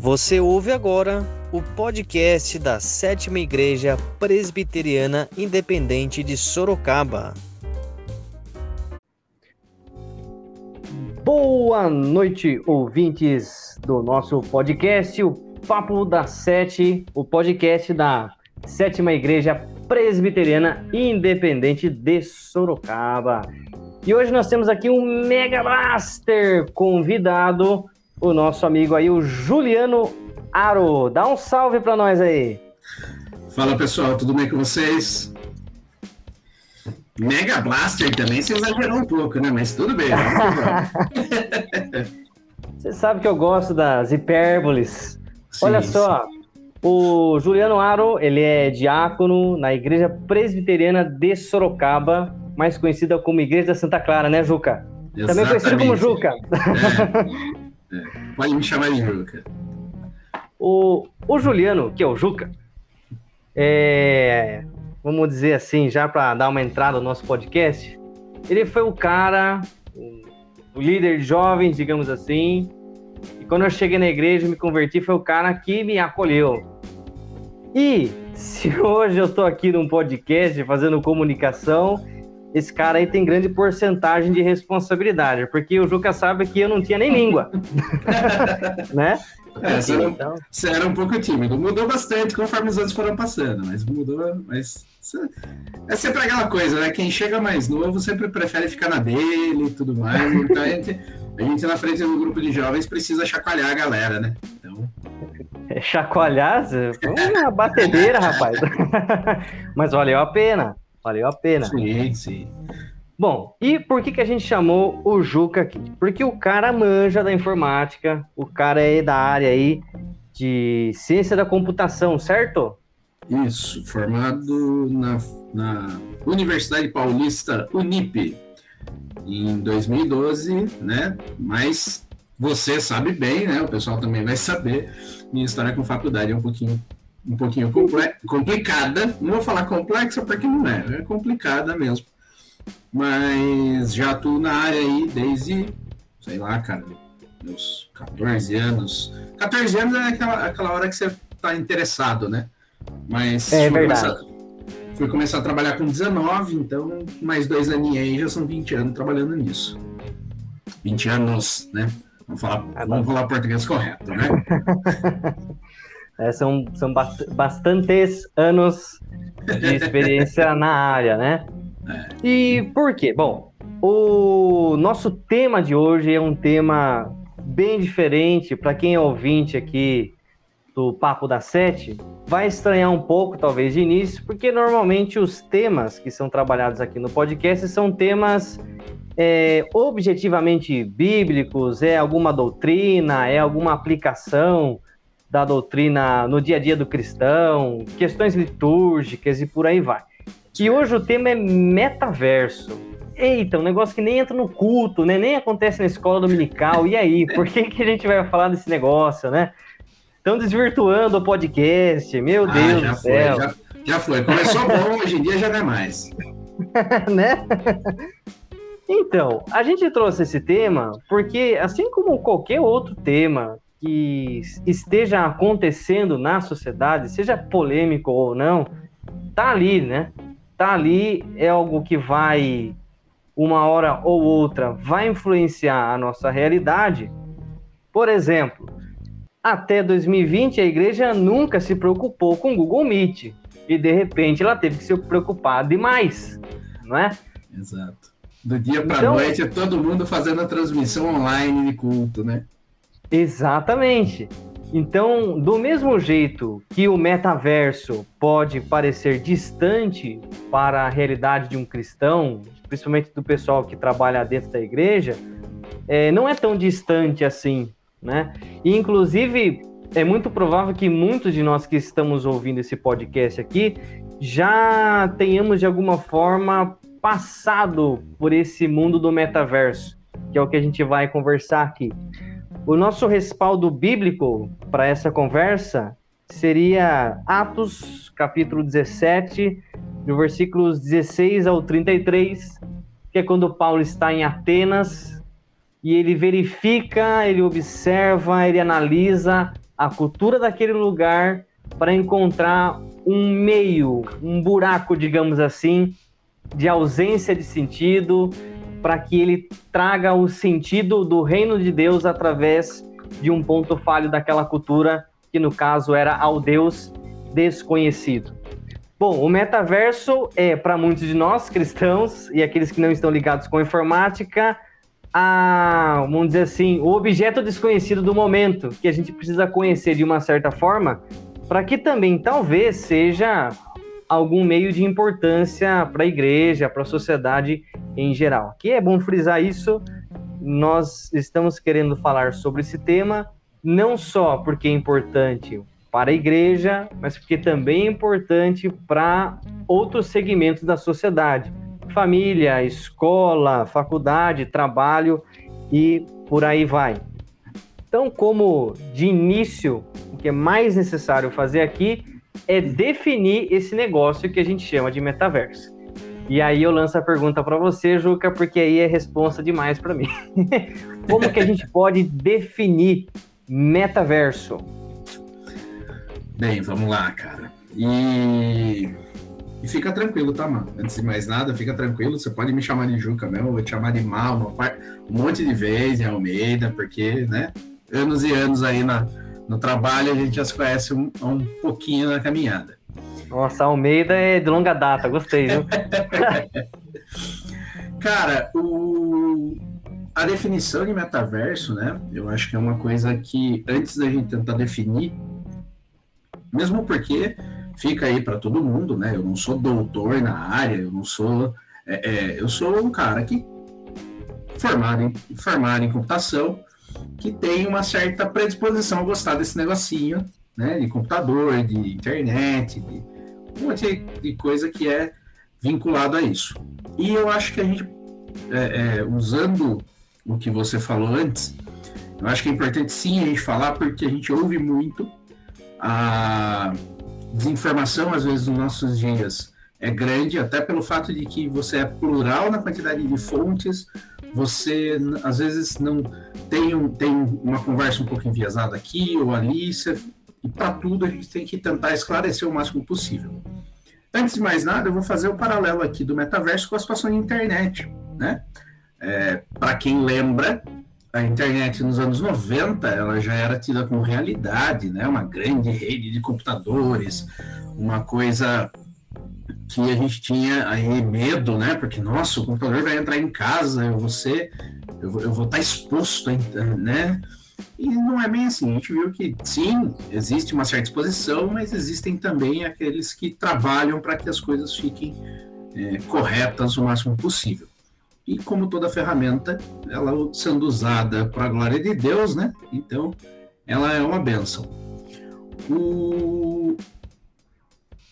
Você ouve agora o podcast da Sétima Igreja Presbiteriana Independente de Sorocaba. Boa noite, ouvintes do nosso podcast, o Papo da Sete, o podcast da Sétima Igreja Presbiteriana Independente de Sorocaba. E hoje nós temos aqui um Mega Blaster convidado, o nosso amigo aí, o Juliano Aro. Dá um salve para nós aí. Fala pessoal, tudo bem com vocês? Mega Blaster também você exagerou um pouco, né? Mas tudo bem. você sabe que eu gosto das hipérboles. Sim, Olha só, sim. o Juliano Aro, ele é diácono na Igreja Presbiteriana de Sorocaba, mais conhecida como Igreja da Santa Clara, né, Juca? Exatamente. Também conhecido como Juca. É. É. Pode me chamar de Juca. O, o Juliano, que é o Juca, é, vamos dizer assim, já para dar uma entrada no nosso podcast, ele foi o cara, o líder de jovens, digamos assim. E quando eu cheguei na igreja e me converti, foi o cara que me acolheu. E se hoje eu estou aqui num podcast fazendo comunicação, esse cara aí tem grande porcentagem de responsabilidade, porque o Juca sabe que eu não tinha nem língua. né? É, você, era, então... você, era, um pouco tímido. Mudou bastante conforme os anos foram passando, mas mudou. Mas é sempre aquela coisa, né? Quem chega mais novo sempre prefere ficar na dele e tudo mais. Então a gente, a gente na frente do grupo de jovens precisa chacoalhar a galera, né? Então. É, chacoalhar? Uma batedeira, rapaz. mas valeu a pena. Valeu a pena. Sim, sim. Bom, e por que, que a gente chamou o Juca aqui? Porque o cara manja da informática, o cara é da área aí de ciência da computação, certo? Isso, formado na, na Universidade Paulista Unip em 2012, né? Mas você sabe bem, né? O pessoal também vai saber. Minha história com faculdade é um pouquinho um pouquinho complicada. Não vou falar complexa porque não é, é complicada mesmo mas já atuo na área aí desde, sei lá, cara, meus 14 anos. 14 anos é aquela, aquela hora que você tá interessado, né? Mas é fui, começar, fui começar a trabalhar com 19, então mais dois aninhos aí já são 20 anos trabalhando nisso. 20 anos, né? Vamos falar, ah, vamos falar português correto, né? é, são, são bastantes anos de experiência na área, né? E por quê? Bom, o nosso tema de hoje é um tema bem diferente para quem é ouvinte aqui do Papo da Sete. Vai estranhar um pouco, talvez, de início, porque normalmente os temas que são trabalhados aqui no podcast são temas é, objetivamente bíblicos, é alguma doutrina, é alguma aplicação da doutrina no dia a dia do cristão, questões litúrgicas e por aí vai. E hoje o tema é metaverso. Eita, um negócio que nem entra no culto, né? Nem acontece na escola dominical. E aí, por que, que a gente vai falar desse negócio, né? Estão desvirtuando o podcast, meu ah, Deus do céu. Foi, já, já foi. Começou bom, hoje em dia já não é mais. né? Então, a gente trouxe esse tema porque, assim como qualquer outro tema que esteja acontecendo na sociedade, seja polêmico ou não, tá ali, né? tá ali é algo que vai, uma hora ou outra, vai influenciar a nossa realidade. Por exemplo, até 2020 a igreja nunca se preocupou com o Google Meet e de repente ela teve que se preocupar demais, não é? Exato. Do dia para então, noite é todo mundo fazendo a transmissão online de culto, né? Exatamente. Então, do mesmo jeito que o metaverso pode parecer distante para a realidade de um cristão, principalmente do pessoal que trabalha dentro da igreja, é, não é tão distante assim, né? E, inclusive, é muito provável que muitos de nós que estamos ouvindo esse podcast aqui já tenhamos, de alguma forma, passado por esse mundo do metaverso, que é o que a gente vai conversar aqui. O nosso respaldo bíblico para essa conversa seria Atos, capítulo 17, do versículos 16 ao 33, que é quando Paulo está em Atenas e ele verifica, ele observa, ele analisa a cultura daquele lugar para encontrar um meio, um buraco, digamos assim, de ausência de sentido, para que ele traga o sentido do reino de Deus através de um ponto falho daquela cultura, que no caso era ao Deus desconhecido. Bom, o metaverso é, para muitos de nós cristãos e aqueles que não estão ligados com informática, a, vamos dizer assim, o objeto desconhecido do momento, que a gente precisa conhecer de uma certa forma, para que também talvez seja algum meio de importância para a igreja, para a sociedade em geral. Que é bom frisar isso. Nós estamos querendo falar sobre esse tema, não só porque é importante para a igreja, mas porque também é importante para outros segmentos da sociedade família, escola, faculdade, trabalho e por aí vai. Então, como de início, o que é mais necessário fazer aqui é definir esse negócio que a gente chama de metaverso. E aí eu lanço a pergunta para você, Juca, porque aí é resposta demais para mim. como que a gente pode definir metaverso? Bem, vamos lá, cara. E e fica tranquilo, tá, mano? Antes de mais nada, fica tranquilo. Você pode me chamar de Juca mesmo, eu vou te chamar de Mal, um monte de vezes em Almeida, porque, né? Anos e anos aí na, no trabalho, a gente já se conhece um, um pouquinho na caminhada. Nossa, Almeida é de longa data, gostei, viu? Cara, o... a definição de metaverso, né? Eu acho que é uma coisa que, antes da gente tentar definir, mesmo porque fica aí para todo mundo, né? Eu não sou doutor na área, eu não sou. É, é, eu sou um cara que formado em, formado em computação, que tem uma certa predisposição a gostar desse negocinho, né? De computador, de internet, de um monte de coisa que é vinculado a isso. E eu acho que a gente, é, é, usando o que você falou antes, eu acho que é importante sim a gente falar, porque a gente ouve muito a desinformação, às vezes, nos nossos dias é grande, até pelo fato de que você é plural na quantidade de fontes, você, às vezes, não tem, um, tem uma conversa um pouco enviesada aqui ou ali, você, e para tudo a gente tem que tentar esclarecer o máximo possível. Antes de mais nada, eu vou fazer o paralelo aqui do metaverso com a situação da internet, né? É, para quem lembra, a internet nos anos 90 ela já era tida como realidade, né? Uma grande rede de computadores, uma coisa que a gente tinha aí medo, né? Porque nossa, o computador vai entrar em casa, eu vou ser, eu vou, eu vou estar exposto, né? E não é bem assim. A gente viu que sim, existe uma certa exposição, mas existem também aqueles que trabalham para que as coisas fiquem é, corretas o máximo possível. E como toda ferramenta, ela sendo usada para a glória de Deus, né? Então, ela é uma benção. O...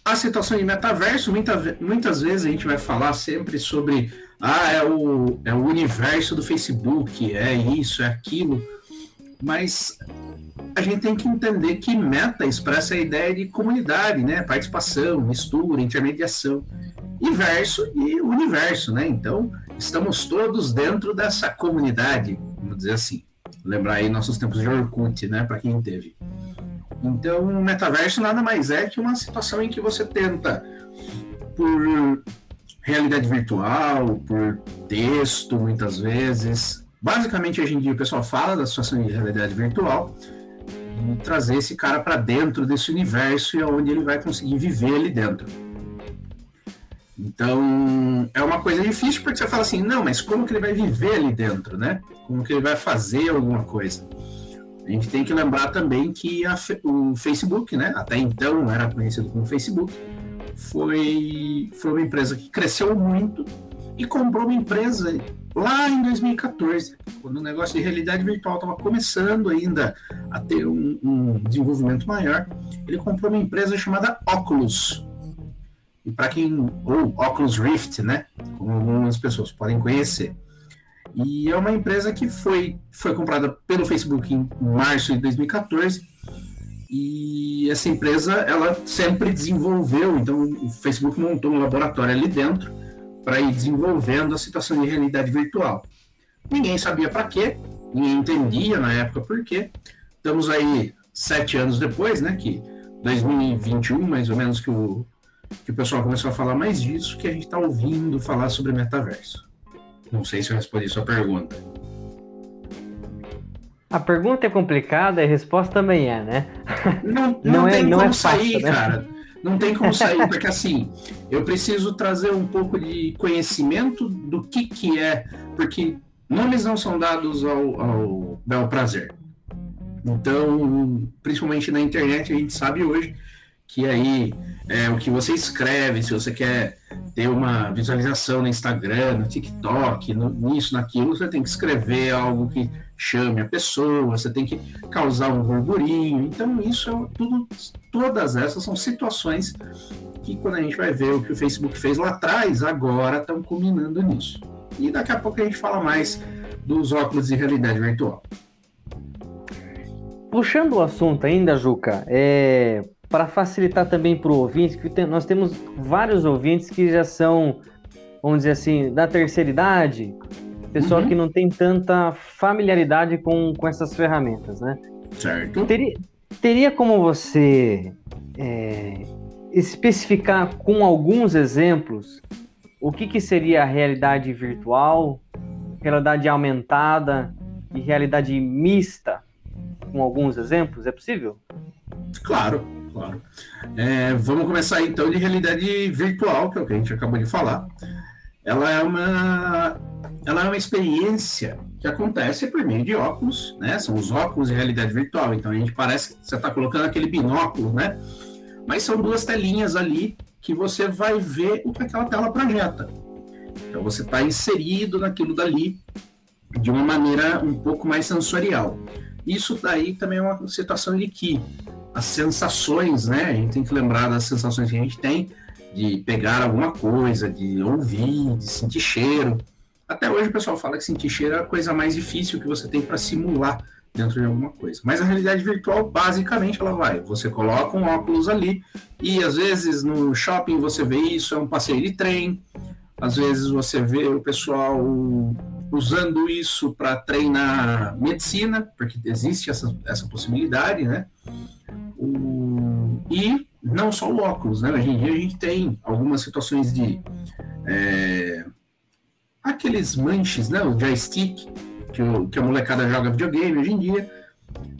A situação de metaverso, muita, muitas vezes a gente vai falar sempre sobre ah, é o, é o universo do Facebook, é isso, é aquilo. Mas a gente tem que entender que meta expressa a ideia de comunidade, né? Participação, mistura, intermediação. E verso e universo, né? Então, estamos todos dentro dessa comunidade, vamos dizer assim. Lembrar aí nossos tempos de Orkut, né, para quem teve. Então, o metaverso nada mais é que uma situação em que você tenta, por realidade virtual, por texto, muitas vezes. Basicamente, hoje em dia, o pessoal fala da situação de realidade virtual e trazer esse cara para dentro desse universo e onde ele vai conseguir viver ali dentro. Então, é uma coisa difícil porque você fala assim, não, mas como que ele vai viver ali dentro, né? Como que ele vai fazer alguma coisa? A gente tem que lembrar também que a, o Facebook, né? Até então era conhecido como Facebook, foi, foi uma empresa que cresceu muito e comprou uma empresa lá em 2014, quando o negócio de realidade virtual estava começando ainda a ter um, um desenvolvimento maior. Ele comprou uma empresa chamada Oculus, e para quem. ou Oculus Rift, né? Como algumas pessoas podem conhecer. E é uma empresa que foi, foi comprada pelo Facebook em março de 2014. E essa empresa, ela sempre desenvolveu, então o Facebook montou um laboratório ali dentro para ir desenvolvendo a situação de realidade virtual. Ninguém sabia para quê, ninguém entendia na época por quê. Estamos aí sete anos depois, né? Que 2021, mais ou menos, que o, que o pessoal começou a falar mais disso, que a gente está ouvindo falar sobre metaverso. Não sei se eu respondi sua pergunta. A pergunta é complicada e a resposta também é, né? Não, não, não é, tem não como é sair, fácil, né? cara. Não tem como sair, porque assim, eu preciso trazer um pouco de conhecimento do que que é, porque nomes não são dados ao, ao bel prazer. Então, principalmente na internet, a gente sabe hoje que aí é, o que você escreve, se você quer ter uma visualização no Instagram, no TikTok, no, nisso, naquilo, você tem que escrever algo que chame a pessoa, você tem que causar um burburinho. Então, isso é tudo, todas essas são situações que quando a gente vai ver o que o Facebook fez lá atrás, agora estão culminando nisso. E daqui a pouco a gente fala mais dos óculos de realidade virtual. Puxando o assunto ainda, Juca, é, para facilitar também para o ouvinte, que tem, nós temos vários ouvintes que já são, vamos dizer assim, da terceira idade, pessoal uhum. que não tem tanta familiaridade com, com essas ferramentas, né? Certo. Teria, teria como você é, especificar com alguns exemplos o que, que seria a realidade virtual, realidade aumentada e realidade mista, com alguns exemplos? É possível? Claro claro. É, vamos começar então de realidade virtual, que é o que a gente acabou de falar. Ela é uma, ela é uma experiência que acontece por meio de óculos, né? São os óculos de realidade virtual. Então a gente parece que você está colocando aquele binóculo, né? Mas são duas telinhas ali que você vai ver o que aquela tela projeta. Então você está inserido naquilo dali de uma maneira um pouco mais sensorial. Isso daí também é uma situação de que as sensações, né? A gente tem que lembrar das sensações que a gente tem de pegar alguma coisa, de ouvir, de sentir cheiro. Até hoje o pessoal fala que sentir cheiro é a coisa mais difícil que você tem para simular dentro de alguma coisa. Mas a realidade virtual, basicamente, ela vai. Você coloca um óculos ali e às vezes no shopping você vê isso, é um passeio de trem. Às vezes você vê o pessoal usando isso para treinar medicina, porque existe essa, essa possibilidade, né? O, e não só o óculos, né? Hoje em dia a gente tem algumas situações de é, aqueles manches, né? O joystick que, o, que a molecada joga videogame hoje em dia.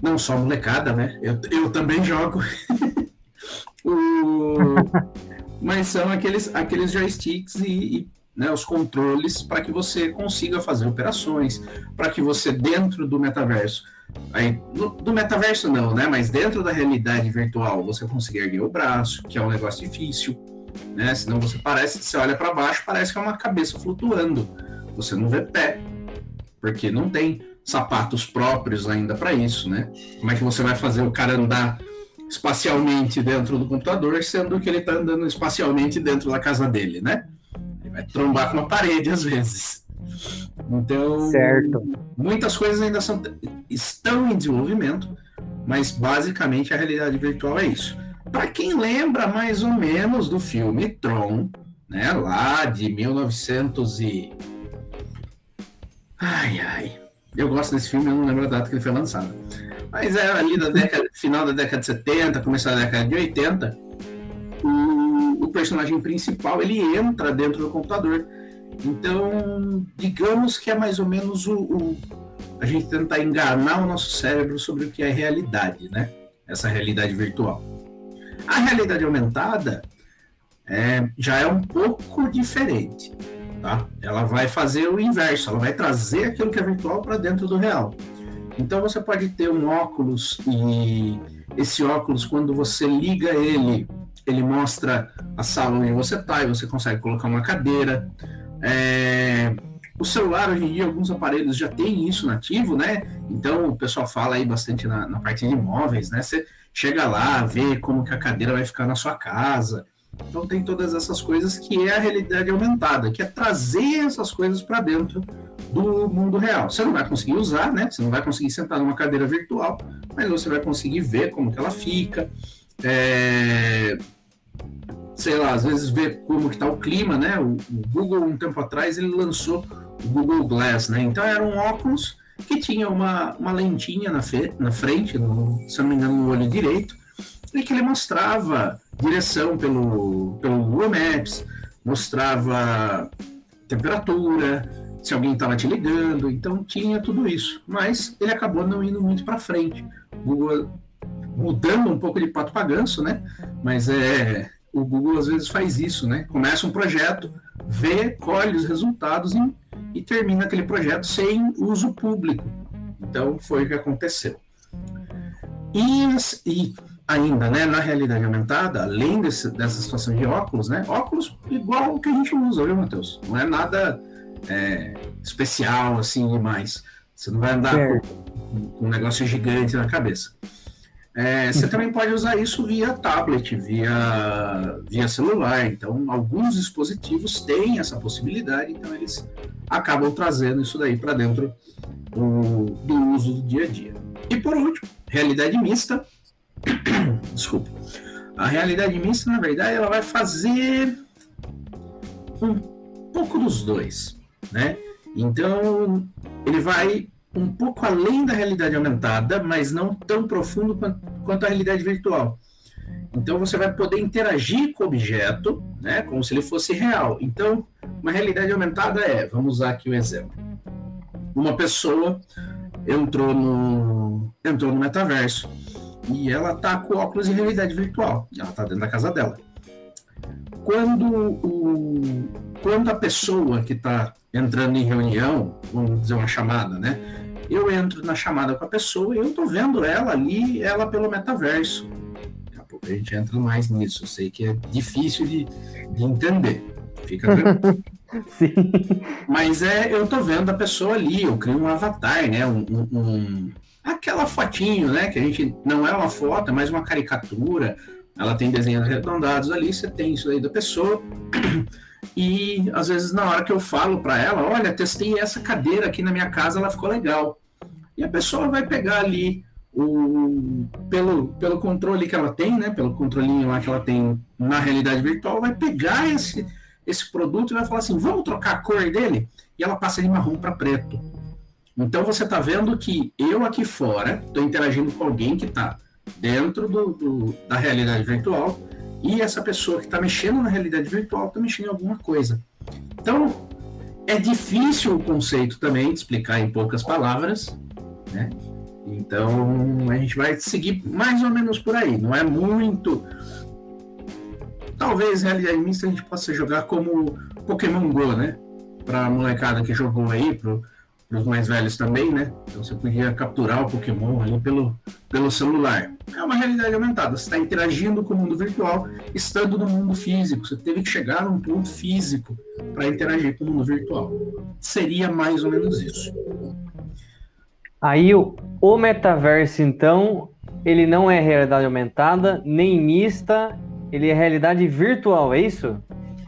Não só a molecada, né? Eu, eu também jogo. o, mas são aqueles, aqueles joysticks e, e né, os controles para que você consiga fazer operações, para que você, dentro do metaverso, Aí, no, do metaverso não, né? Mas dentro da realidade virtual você conseguir erguer o braço, que é um negócio difícil, né? Senão você parece, você olha para baixo, parece que é uma cabeça flutuando. Você não vê pé, porque não tem sapatos próprios ainda para isso, né? Como é que você vai fazer o cara andar espacialmente dentro do computador, sendo que ele está andando espacialmente dentro da casa dele, né? Vai trombar com uma parede às vezes. Então, certo. muitas coisas ainda são, estão em desenvolvimento, mas basicamente a realidade virtual é isso. Para quem lembra mais ou menos do filme Tron, né, lá de 1900 e ai ai, eu gosto desse filme, eu não lembro a data que ele foi lançado. Mas é ali da década, final da década de 70, começo da década de 80, o, o personagem principal ele entra dentro do computador então, digamos que é mais ou menos o, o, a gente tentar enganar o nosso cérebro sobre o que é realidade, né? Essa realidade virtual. A realidade aumentada é, já é um pouco diferente, tá? Ela vai fazer o inverso, ela vai trazer aquilo que é virtual para dentro do real. Então você pode ter um óculos e esse óculos, quando você liga ele, ele mostra a sala onde você está e você consegue colocar uma cadeira. É, o celular, hoje em dia, alguns aparelhos já têm isso nativo, né? Então, o pessoal fala aí bastante na, na parte de imóveis, né? Você chega lá, vê como que a cadeira vai ficar na sua casa. Então, tem todas essas coisas que é a realidade aumentada, que é trazer essas coisas para dentro do mundo real. Você não vai conseguir usar, né? Você não vai conseguir sentar numa cadeira virtual, mas você vai conseguir ver como que ela fica. É, sei lá, às vezes ver como que tá o clima, né? O, o, Google, um tempo atrás, ele lançou o Google Glass, né? Então era um óculos que tinha uma, uma lentinha na, fe, na frente, no, se não me engano, no olho direito, e que ele mostrava direção pelo, pelo Google Maps, mostrava temperatura, se alguém estava te ligando, então tinha tudo isso. Mas ele acabou não indo muito para frente. Google mudando um pouco de pato para ganso, né? Mas é o Google às vezes faz isso, né? Começa um projeto, vê, colhe os resultados e, e termina aquele projeto sem uso público. Então foi o que aconteceu. E, e ainda, né, na realidade aumentada, além desse, dessa situação de óculos, né, óculos igual o que a gente usa, viu, Matheus? Não é nada é, especial assim demais. Você não vai andar com, com, um negócio gigante na cabeça. É, você também pode usar isso via tablet, via, via celular. Então, alguns dispositivos têm essa possibilidade, então eles acabam trazendo isso daí para dentro do, do uso do dia a dia. E por último, realidade mista. Desculpa. A realidade mista, na verdade, ela vai fazer um pouco dos dois, né? Então, ele vai um pouco além da realidade aumentada, mas não tão profundo quanto, a realidade virtual. Então você vai poder interagir com o objeto, né, como se ele fosse real. Então, uma realidade aumentada é, vamos usar aqui um exemplo. Uma pessoa entrou no entrou no metaverso e ela tá com óculos de realidade virtual. Ela tá dentro da casa dela. Quando o quando a pessoa que está entrando em reunião, vamos dizer uma chamada, né? Eu entro na chamada com a pessoa e eu tô vendo ela ali, ela pelo metaverso. Daqui a pouco a gente entra mais nisso. Eu sei que é difícil de, de entender. Fica tranquilo. Sim. Mas é, eu tô vendo a pessoa ali, eu crio um avatar, né? Um, um, um, aquela fotinho, né? Que a gente não é uma foto, é mais uma caricatura. Ela tem desenhos arredondados ali, você tem isso aí da pessoa. E às vezes na hora que eu falo para ela, olha, testei essa cadeira aqui na minha casa, ela ficou legal. E a pessoa vai pegar ali o pelo, pelo controle que ela tem, né, pelo controlinho lá que ela tem na realidade virtual, vai pegar esse esse produto e vai falar assim, vamos trocar a cor dele? E ela passa de marrom para preto. Então você está vendo que eu aqui fora estou interagindo com alguém que está dentro do, do, da realidade virtual e essa pessoa que está mexendo na realidade virtual está mexendo em alguma coisa. Então, é difícil o conceito também de explicar em poucas palavras, né? Então, a gente vai seguir mais ou menos por aí. Não é muito. Talvez realidade mista a gente possa jogar como Pokémon Go, né? Para a molecada que jogou aí, pro, para os mais velhos também, né? Então você podia capturar o Pokémon ali pelo, pelo celular. É uma realidade aumentada. Você está interagindo com o mundo virtual, estando no mundo físico. Você teve que chegar num ponto físico para interagir com o mundo virtual. Seria mais ou menos isso. Aí o, o metaverso, então, ele não é realidade aumentada, nem mista, ele é realidade virtual, é isso?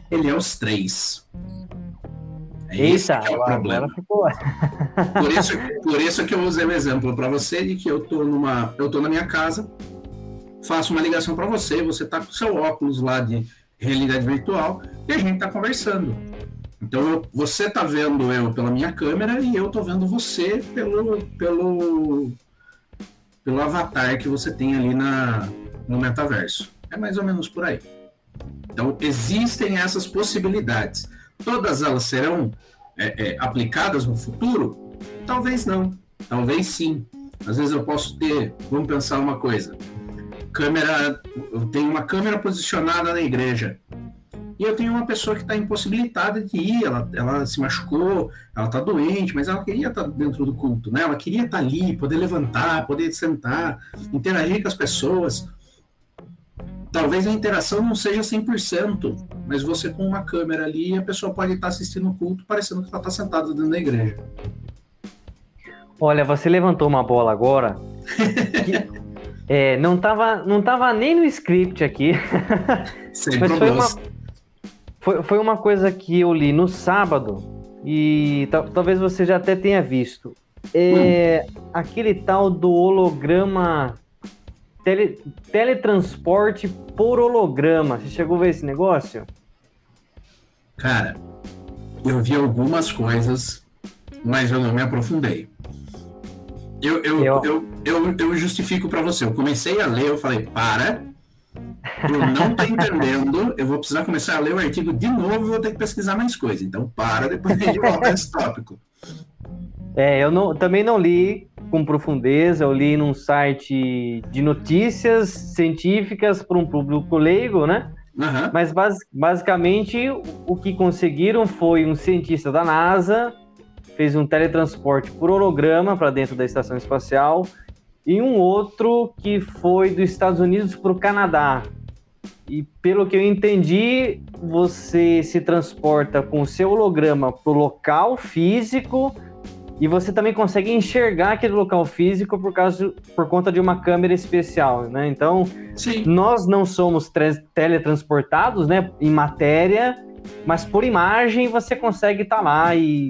Ele é os três. É Eita, é o problema. Ficou... por, isso, por isso que eu usei o exemplo para você de que eu tô numa, eu tô na minha casa, faço uma ligação para você, você tá com seu óculos lá de realidade virtual e a gente tá conversando. Então eu, você tá vendo eu pela minha câmera e eu tô vendo você pelo pelo pelo avatar que você tem ali na no metaverso. É mais ou menos por aí. Então existem essas possibilidades. Todas elas serão é, é, aplicadas no futuro? Talvez não, talvez sim. Às vezes eu posso ter, vamos pensar uma coisa, câmera, eu tenho uma câmera posicionada na igreja e eu tenho uma pessoa que está impossibilitada de ir, ela, ela se machucou, ela está doente, mas ela queria estar tá dentro do culto, né? Ela queria estar tá ali, poder levantar, poder sentar, interagir com as pessoas talvez a interação não seja 100%, mas você com uma câmera ali, a pessoa pode estar assistindo o culto parecendo que ela está sentada dentro da igreja. Olha, você levantou uma bola agora. que, é, não estava não tava nem no script aqui. Sem mas foi uma, foi, foi uma coisa que eu li no sábado e talvez você já até tenha visto. É hum. aquele tal do holograma Tele, teletransporte por holograma. Você chegou a ver esse negócio? Cara, eu vi algumas coisas, mas eu não me aprofundei. Eu, eu, eu... eu, eu, eu justifico para você. Eu comecei a ler, eu falei, para. Eu não tô entendendo, eu vou precisar começar a ler o artigo de novo e vou ter que pesquisar mais coisa. Então, para, depois a gente volta nesse tópico. É, eu não, também não li com profundeza, eu li num site de notícias científicas para um público leigo, né? Mas bas basicamente o que conseguiram foi um cientista da NASA fez um teletransporte por holograma para dentro da estação espacial e um outro que foi dos Estados Unidos para o Canadá. E pelo que eu entendi, você se transporta com o seu holograma para o local físico e você também consegue enxergar aquele local físico por causa por conta de uma câmera especial, né? Então, Sim. nós não somos teletransportados, né, em matéria, mas por imagem você consegue estar tá lá e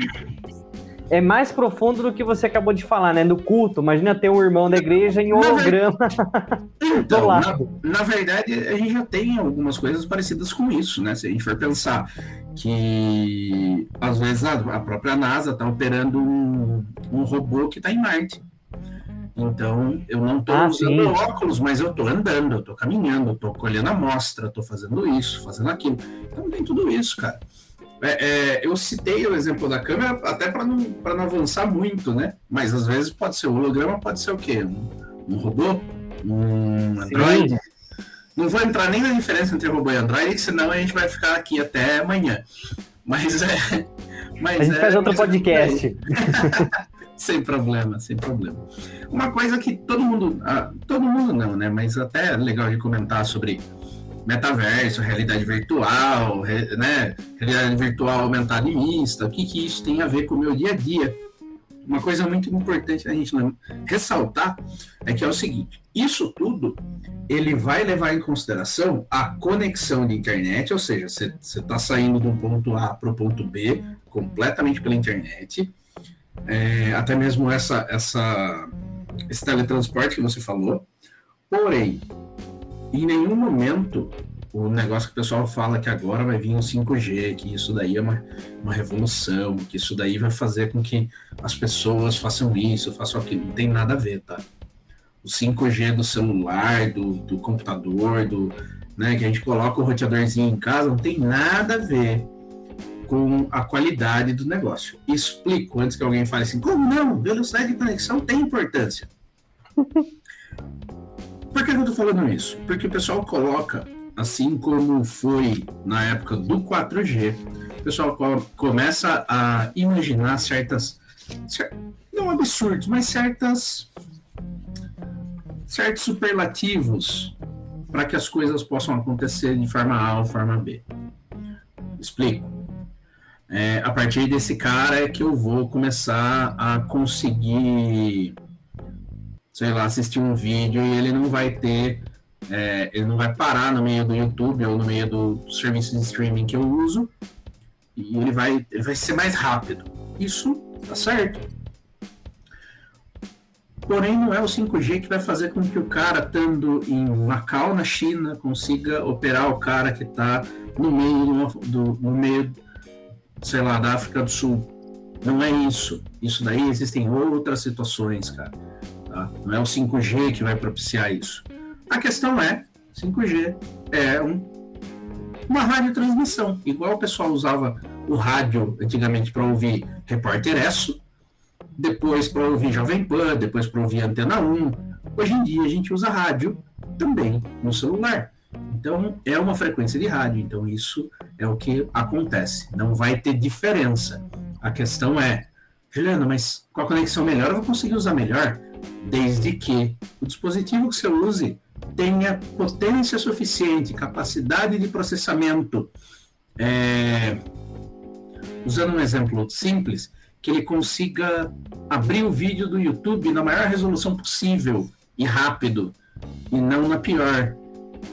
é mais profundo do que você acabou de falar, né? No culto, imagina ter um irmão da igreja em holograma. Então, na, na, verdade, a gente já tem algumas coisas parecidas com isso, né? Se a gente for pensar que às vezes a, a própria NASA está operando um, um, robô que está em Marte. Então, eu não estou ah, usando sim. óculos, mas eu estou andando, eu estou caminhando, eu estou colhendo amostra, estou fazendo isso, fazendo aquilo. Então, tem tudo isso, cara. É, é, eu citei o exemplo da câmera até para não, não avançar muito, né? Mas às vezes pode ser um holograma, pode ser o quê? Um, um robô? Um Android? Sim. Não vou entrar nem na diferença entre robô e Android, senão a gente vai ficar aqui até amanhã. Mas é. Mas a gente é, faz outro podcast. sem problema, sem problema. Uma coisa que todo mundo. Ah, todo mundo não, né? Mas até é legal de comentar sobre metaverso, realidade virtual, né? Realidade virtual aumentada e mista, o que, que isso tem a ver com o meu dia a dia? Uma coisa muito importante a gente ressaltar é que é o seguinte: isso tudo ele vai levar em consideração a conexão de internet, ou seja, você está saindo do ponto A para o ponto B completamente pela internet, é, até mesmo essa, essa, esse teletransporte que você falou. Porém, em nenhum momento o negócio que o pessoal fala que agora vai vir o 5G, que isso daí é uma, uma revolução, que isso daí vai fazer com que as pessoas façam isso, façam aquilo. Não tem nada a ver, tá? O 5G do celular, do, do computador, do, né, que a gente coloca o roteadorzinho em casa, não tem nada a ver com a qualidade do negócio. Explico antes que alguém fale assim, como não? Velocidade de conexão tem importância. Por que eu estou falando isso? Porque o pessoal coloca, assim como foi na época do 4G, o pessoal começa a imaginar certas, não absurdos, mas certas certos superlativos para que as coisas possam acontecer de forma A ou forma B. Explico. É, a partir desse cara é que eu vou começar a conseguir sei lá, assistir um vídeo e ele não vai ter, é, ele não vai parar no meio do YouTube ou no meio do serviço de streaming que eu uso e ele vai, ele vai ser mais rápido. Isso tá certo. Porém, não é o 5G que vai fazer com que o cara, estando em Macau, na China, consiga operar o cara que está no meio do, no meio, sei lá, da África do Sul. Não é isso. Isso daí existem outras situações, cara. Tá? Não é o 5G que vai propiciar isso. A questão é, 5G é um, uma radiotransmissão, igual o pessoal usava o rádio antigamente para ouvir Repórter Esso, depois para ouvir Jovem Pan, depois para ouvir Antena 1. Hoje em dia a gente usa rádio também no celular. Então é uma frequência de rádio, então isso é o que acontece. Não vai ter diferença. A questão é, Juliana, mas com a conexão melhor eu vou conseguir usar melhor? desde que o dispositivo que você use tenha potência suficiente, capacidade de processamento. É, usando um exemplo simples, que ele consiga abrir o vídeo do YouTube na maior resolução possível e rápido, e não na pior.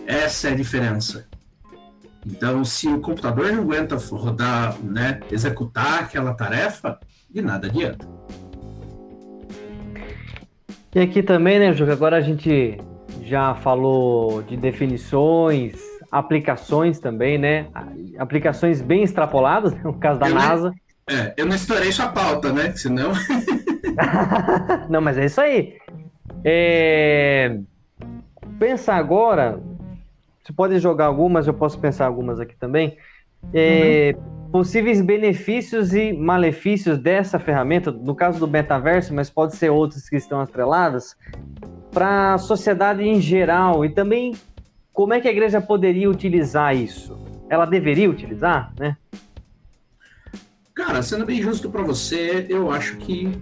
Essa é a diferença. Então, se o computador não aguenta rodar, né, executar aquela tarefa, de nada adianta. E aqui também, né, Juca, agora a gente já falou de definições, aplicações também, né? Aplicações bem extrapoladas, no caso da eu NASA. Não, é, eu não estourei sua pauta, né? Senão. Não, mas é isso aí. É... Pensa agora. Você pode jogar algumas, eu posso pensar algumas aqui também. É... Uhum. Possíveis benefícios e malefícios dessa ferramenta, no caso do metaverso, mas pode ser outros que estão atreladas, para a sociedade em geral e também como é que a igreja poderia utilizar isso? Ela deveria utilizar, né? Cara, sendo bem justo para você, eu acho que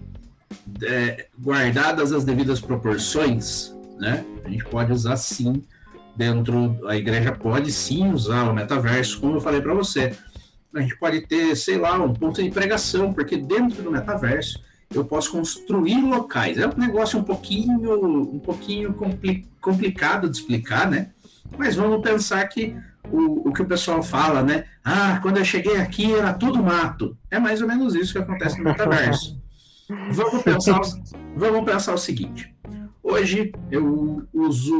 é, guardadas as devidas proporções, né? A gente pode usar sim dentro, a igreja pode sim usar o metaverso, como eu falei para você. A gente pode ter, sei lá, um ponto de pregação, porque dentro do metaverso eu posso construir locais. É um negócio um pouquinho, um pouquinho compli complicado de explicar, né? Mas vamos pensar que o, o que o pessoal fala, né? Ah, quando eu cheguei aqui era tudo mato. É mais ou menos isso que acontece no metaverso. vamos, pensar, vamos pensar o seguinte. Hoje eu uso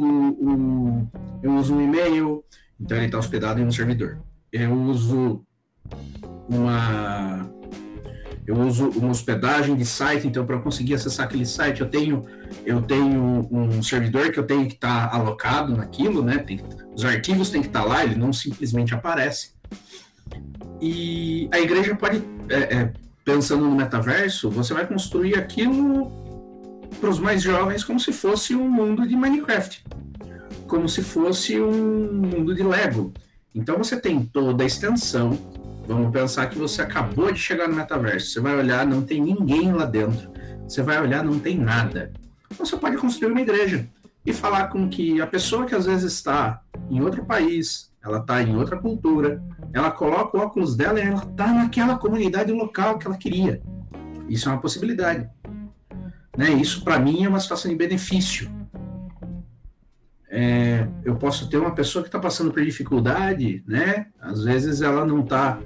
eu uso um e-mail, então ele está hospedado em um servidor. Eu uso uma eu uso uma hospedagem de site, então para conseguir acessar aquele site eu tenho eu tenho um servidor que eu tenho que estar tá alocado naquilo, né? Tem, os arquivos têm que estar tá lá, ele não simplesmente aparece. E a igreja pode, é, é, pensando no metaverso, você vai construir aquilo para os mais jovens como se fosse um mundo de Minecraft, como se fosse um mundo de Lego. Então você tem toda a extensão Vamos pensar que você acabou de chegar no metaverso. Você vai olhar, não tem ninguém lá dentro. Você vai olhar, não tem nada. Então, você pode construir uma igreja e falar com que a pessoa que às vezes está em outro país, ela está em outra cultura, ela coloca o óculos dela e ela está naquela comunidade local que ela queria. Isso é uma possibilidade. Né? Isso, para mim, é uma situação de benefício é, eu posso ter uma pessoa que está passando por dificuldade, né? Às vezes ela não está.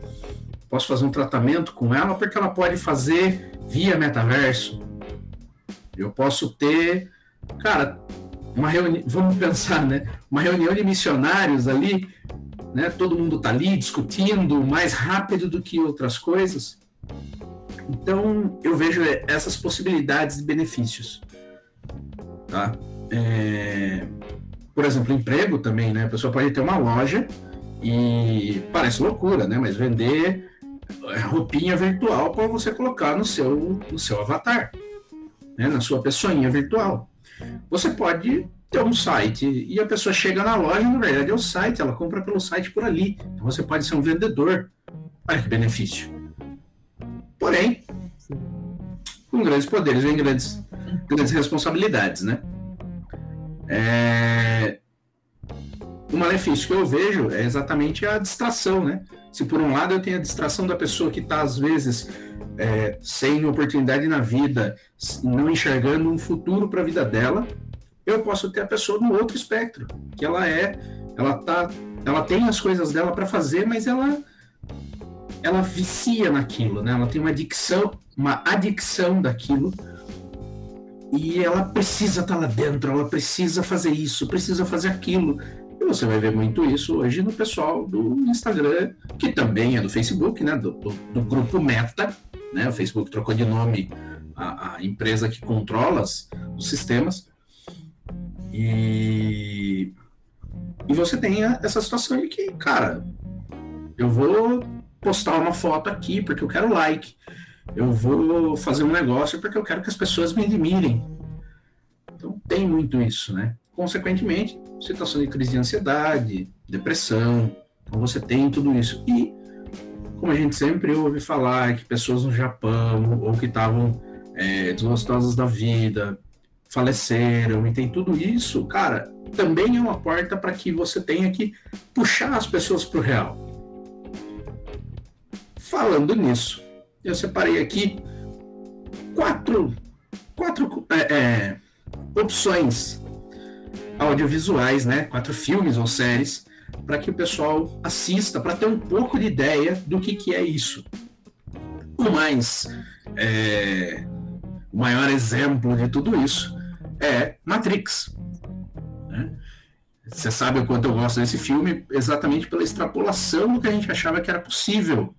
Posso fazer um tratamento com ela porque ela pode fazer via metaverso. Eu posso ter, cara, uma reunião, vamos pensar, né? Uma reunião de missionários ali, né? Todo mundo está ali discutindo mais rápido do que outras coisas. Então, eu vejo essas possibilidades de benefícios, tá? É por exemplo, emprego também, né? A pessoa pode ter uma loja e parece loucura, né? Mas vender é, roupinha virtual para você colocar no seu, no seu avatar, né? na sua pessoinha virtual. Você pode ter um site e a pessoa chega na loja, na verdade é o site, ela compra pelo site por ali. Então você pode ser um vendedor. Olha que benefício. Porém, com grandes poderes vem grandes, grandes responsabilidades, né? É... O malefício que eu vejo é exatamente a distração, né? Se por um lado eu tenho a distração da pessoa que está, às vezes, é, sem oportunidade na vida, não enxergando um futuro para a vida dela, eu posso ter a pessoa no outro espectro, que ela é, ela tá, ela tem as coisas dela para fazer, mas ela ela vicia naquilo, né? Ela tem uma adicção, uma adicção daquilo e ela precisa estar tá lá dentro, ela precisa fazer isso, precisa fazer aquilo. E você vai ver muito isso hoje no pessoal do Instagram, que também é do Facebook, né? Do, do, do grupo Meta, né? O Facebook trocou de nome a, a empresa que controla as, os sistemas. E, e você tem essa situação de que, cara, eu vou postar uma foto aqui porque eu quero like eu vou fazer um negócio porque eu quero que as pessoas me admirem. Então tem muito isso, né? Consequentemente, situação de crise de ansiedade, depressão, então você tem tudo isso. E como a gente sempre ouve falar que pessoas no Japão ou que estavam é, desgostosas da vida faleceram e tem tudo isso, cara, também é uma porta para que você tenha que puxar as pessoas para o real. Falando nisso, eu separei aqui quatro, quatro é, é, opções audiovisuais, né? Quatro filmes ou séries para que o pessoal assista, para ter um pouco de ideia do que, que é isso. O mais é, o maior exemplo de tudo isso é Matrix. Né? Você sabe o quanto eu gosto desse filme, exatamente pela extrapolação do que a gente achava que era possível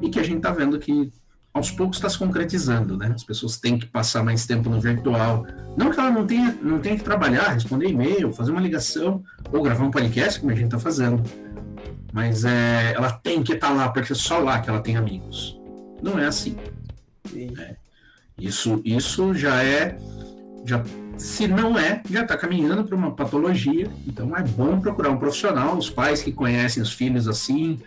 e que a gente está vendo que aos poucos está se concretizando, né? As pessoas têm que passar mais tempo no virtual. Não que ela não tenha, não tenha que trabalhar, responder e-mail, fazer uma ligação ou gravar um podcast, como a gente está fazendo. Mas é, ela tem que estar tá lá, porque é só lá que ela tem amigos. Não é assim. É. Isso, isso já é. Já, se não é, já está caminhando para uma patologia. Então é bom procurar um profissional, os pais que conhecem os filhos assim.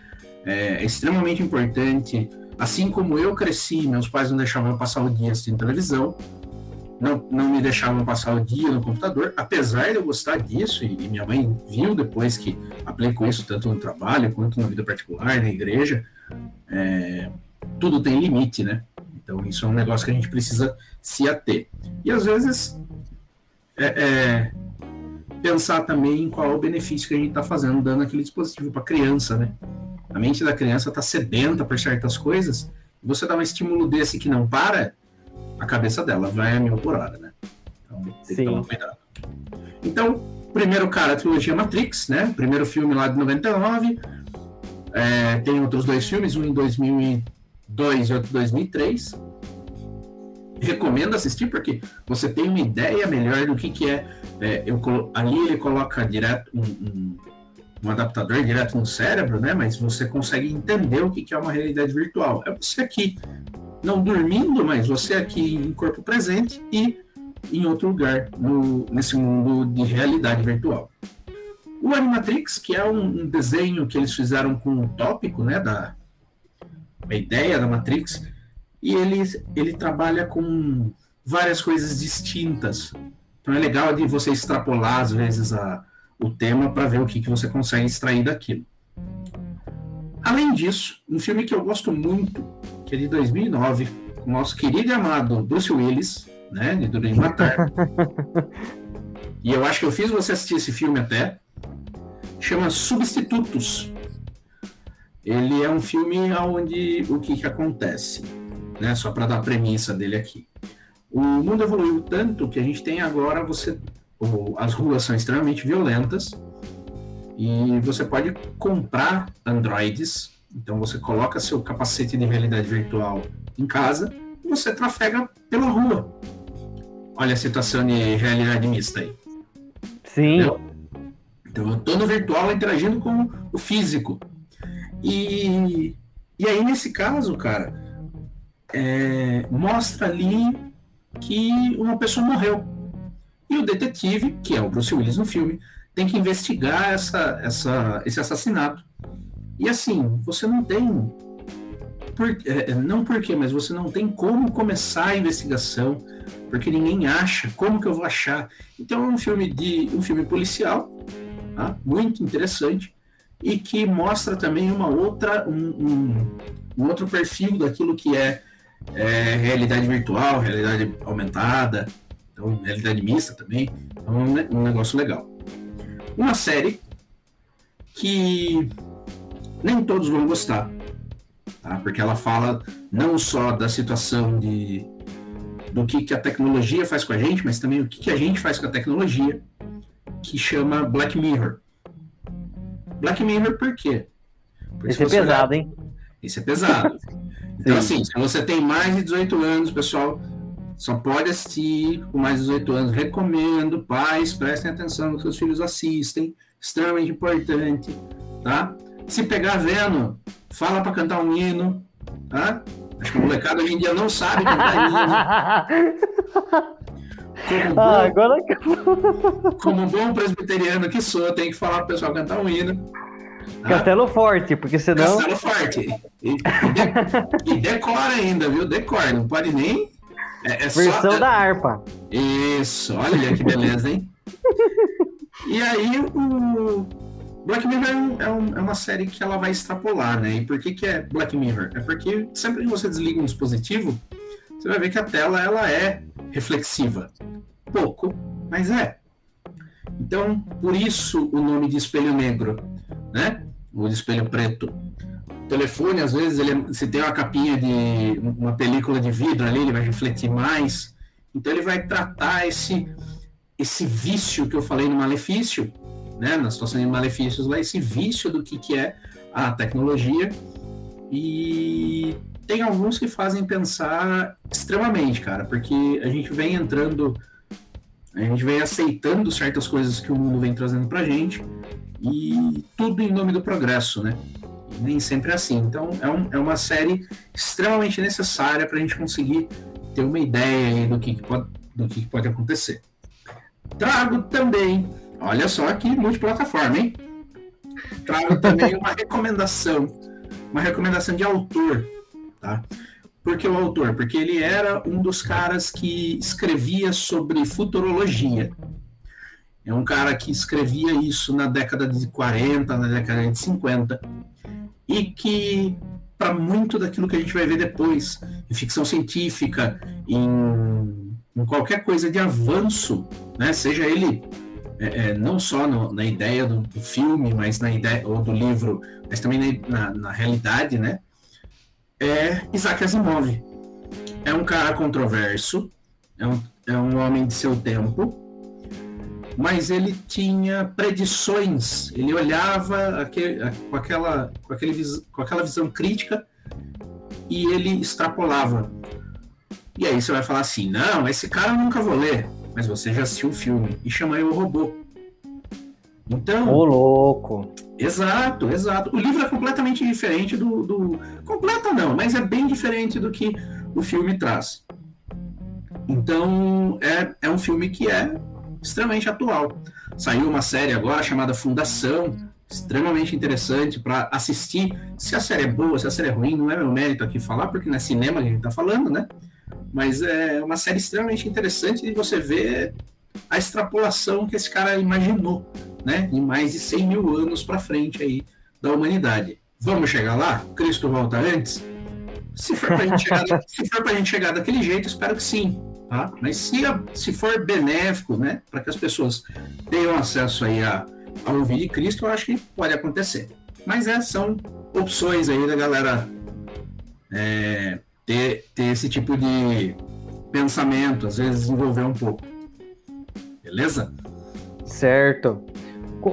É, é extremamente importante. Assim como eu cresci, meus pais não deixavam eu passar o dia assistindo televisão, não, não me deixavam passar o dia no computador, apesar de eu gostar disso, e, e minha mãe viu depois que aplico isso tanto no trabalho quanto na vida particular, na igreja, é, tudo tem limite, né? Então isso é um negócio que a gente precisa se ater. E às vezes é, é, pensar também em qual o benefício que a gente está fazendo, dando aquele dispositivo para criança, né? A mente da criança está sedenta por certas coisas, e você dá um estímulo desse que não para, a cabeça dela vai a mil por hora, né? Então tem Sim. que tomar cuidado. Então, primeiro cara, a trilogia Matrix, né? Primeiro filme lá de 99. É, tem outros dois filmes, um em 2002 e outro em 2003. Recomendo assistir porque você tem uma ideia melhor do que, que é. é eu, ali ele coloca direto um, um, um, adaptador direto no cérebro, né? Mas você consegue entender o que, é uma realidade virtual. É você aqui não dormindo, mas você aqui em corpo presente e em outro lugar no, nesse mundo de realidade virtual. O Animatrix, que é um, um desenho que eles fizeram com o tópico, né, da a ideia da Matrix, e ele, ele trabalha com várias coisas distintas. Então é legal de você extrapolar às vezes a, o tema para ver o que, que você consegue extrair daquilo. Além disso, um filme que eu gosto muito, que é de 2009, com o nosso querido e amado Bruce Willis, né, de Duro de Matar. e eu acho que eu fiz você assistir esse filme até. Chama Substitutos. Ele é um filme onde o que, que acontece, né? Só para dar a premissa dele aqui. O mundo evoluiu tanto que a gente tem agora você, as ruas são extremamente violentas e você pode comprar androides. Então você coloca seu capacete de realidade virtual em casa e você trafega pela rua. Olha a situação de realidade mista aí. Sim. Entendeu? Então eu no virtual interagindo com o físico. E, e aí, nesse caso, cara, é, mostra ali que uma pessoa morreu. E o detetive, que é o Bruce Willis no filme, tem que investigar essa, essa, esse assassinato. E assim, você não tem. Por, é, é, não mas você não tem como começar a investigação, porque ninguém acha. Como que eu vou achar? Então é um filme de um filme policial, tá? muito interessante, e que mostra também uma outra, um, um, um outro perfil daquilo que é, é, realidade virtual, realidade aumentada, então realidade mista também. Então é um negócio legal. Uma série que nem todos vão gostar, tá? porque ela fala não só da situação de do que, que a tecnologia faz com a gente, mas também o que, que a gente faz com a tecnologia, que chama Black Mirror. Black Mirror por quê? Porque Isso é pesado, olhar... hein? Isso é pesado. então, assim, se você tem mais de 18 anos, pessoal, só pode assistir com mais de 18 anos. Recomendo, pais, prestem atenção no que seus filhos assistem. Extremamente importante, tá? Se pegar vendo, fala para cantar um hino, tá? Acho que o molecada hoje em dia não sabe cantar hino. Como bom, ah, agora... como bom presbiteriano que sou, tem que falar para o pessoal cantar um hino. Tá? Castelo Forte, porque senão. Castelo Forte. E, e, de, e decora ainda, viu? Decora, não pode nem é, é Versão só... da harpa. Isso, olha que beleza, hein? e aí o Black Mirror é, um, é, uma série que ela vai extrapolar, né? E por que, que é Black Mirror? É porque sempre que você desliga um dispositivo, você vai ver que a tela ela é reflexiva. Pouco, mas é. Então, por isso o nome de espelho negro, né? O de espelho preto telefone, às vezes, ele, se tem uma capinha de uma película de vidro ali, ele vai refletir mais. Então, ele vai tratar esse, esse vício que eu falei no malefício, né, na situação de malefícios lá, esse vício do que, que é a tecnologia e tem alguns que fazem pensar extremamente, cara, porque a gente vem entrando, a gente vem aceitando certas coisas que o mundo vem trazendo pra gente e tudo em nome do progresso, né? Nem sempre é assim. Então, é, um, é uma série extremamente necessária para a gente conseguir ter uma ideia do que, que pode, do que, que pode acontecer. Trago também, olha só aqui, multiplataforma, hein? Trago também uma recomendação, uma recomendação de autor, tá? Por que o autor? Porque ele era um dos caras que escrevia sobre futurologia. É um cara que escrevia isso na década de 40, na década de 50 e que para muito daquilo que a gente vai ver depois, em ficção científica, em, em qualquer coisa de avanço, né? Seja ele é, é, não só no, na ideia do, do, filme, mas na ideia ou do livro, mas também na, na, realidade, né? É Isaac Asimov. É um cara controverso, é um, é um homem de seu tempo, mas ele tinha predições, ele olhava aquele, com, aquela, com, aquele, com aquela visão crítica e ele extrapolava. E aí você vai falar assim: não, esse cara eu nunca vou ler, mas você já assistiu o filme e chama ele o robô. Então. Ô, louco! Exato, exato. O livro é completamente diferente do. do... Completa não, mas é bem diferente do que o filme traz. Então, é, é um filme que é extremamente atual. Saiu uma série agora chamada Fundação, extremamente interessante para assistir. Se a série é boa, se a série é ruim, não é meu mérito aqui falar, porque não é cinema que a gente está falando, né? Mas é uma série extremamente interessante de você ver a extrapolação que esse cara imaginou, né? Em mais de 100 mil anos para frente aí da humanidade. Vamos chegar lá? Cristo volta antes? Se for para a gente chegar daquele jeito, espero que sim. Tá? Mas se, se for benéfico, né, para que as pessoas tenham acesso aí a, a ouvir de Cristo, eu acho que pode acontecer. Mas é, são opções aí da galera é, ter, ter esse tipo de pensamento, às vezes desenvolver um pouco. Beleza? Certo.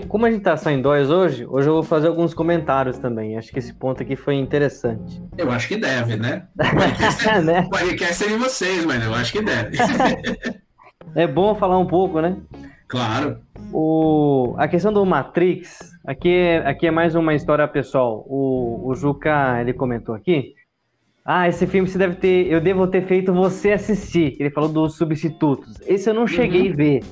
Como a gente tá só em dois hoje, hoje eu vou fazer alguns comentários também. Acho que esse ponto aqui foi interessante. Eu acho que deve, né? Pode né? podcast de vocês, mas eu acho que deve. é bom falar um pouco, né? Claro. O, a questão do Matrix, aqui é, aqui é mais uma história pessoal. O, o Juca, ele comentou aqui. Ah, esse filme você deve ter. Eu devo ter feito você assistir. Ele falou dos substitutos. Esse eu não cheguei uhum. a ver.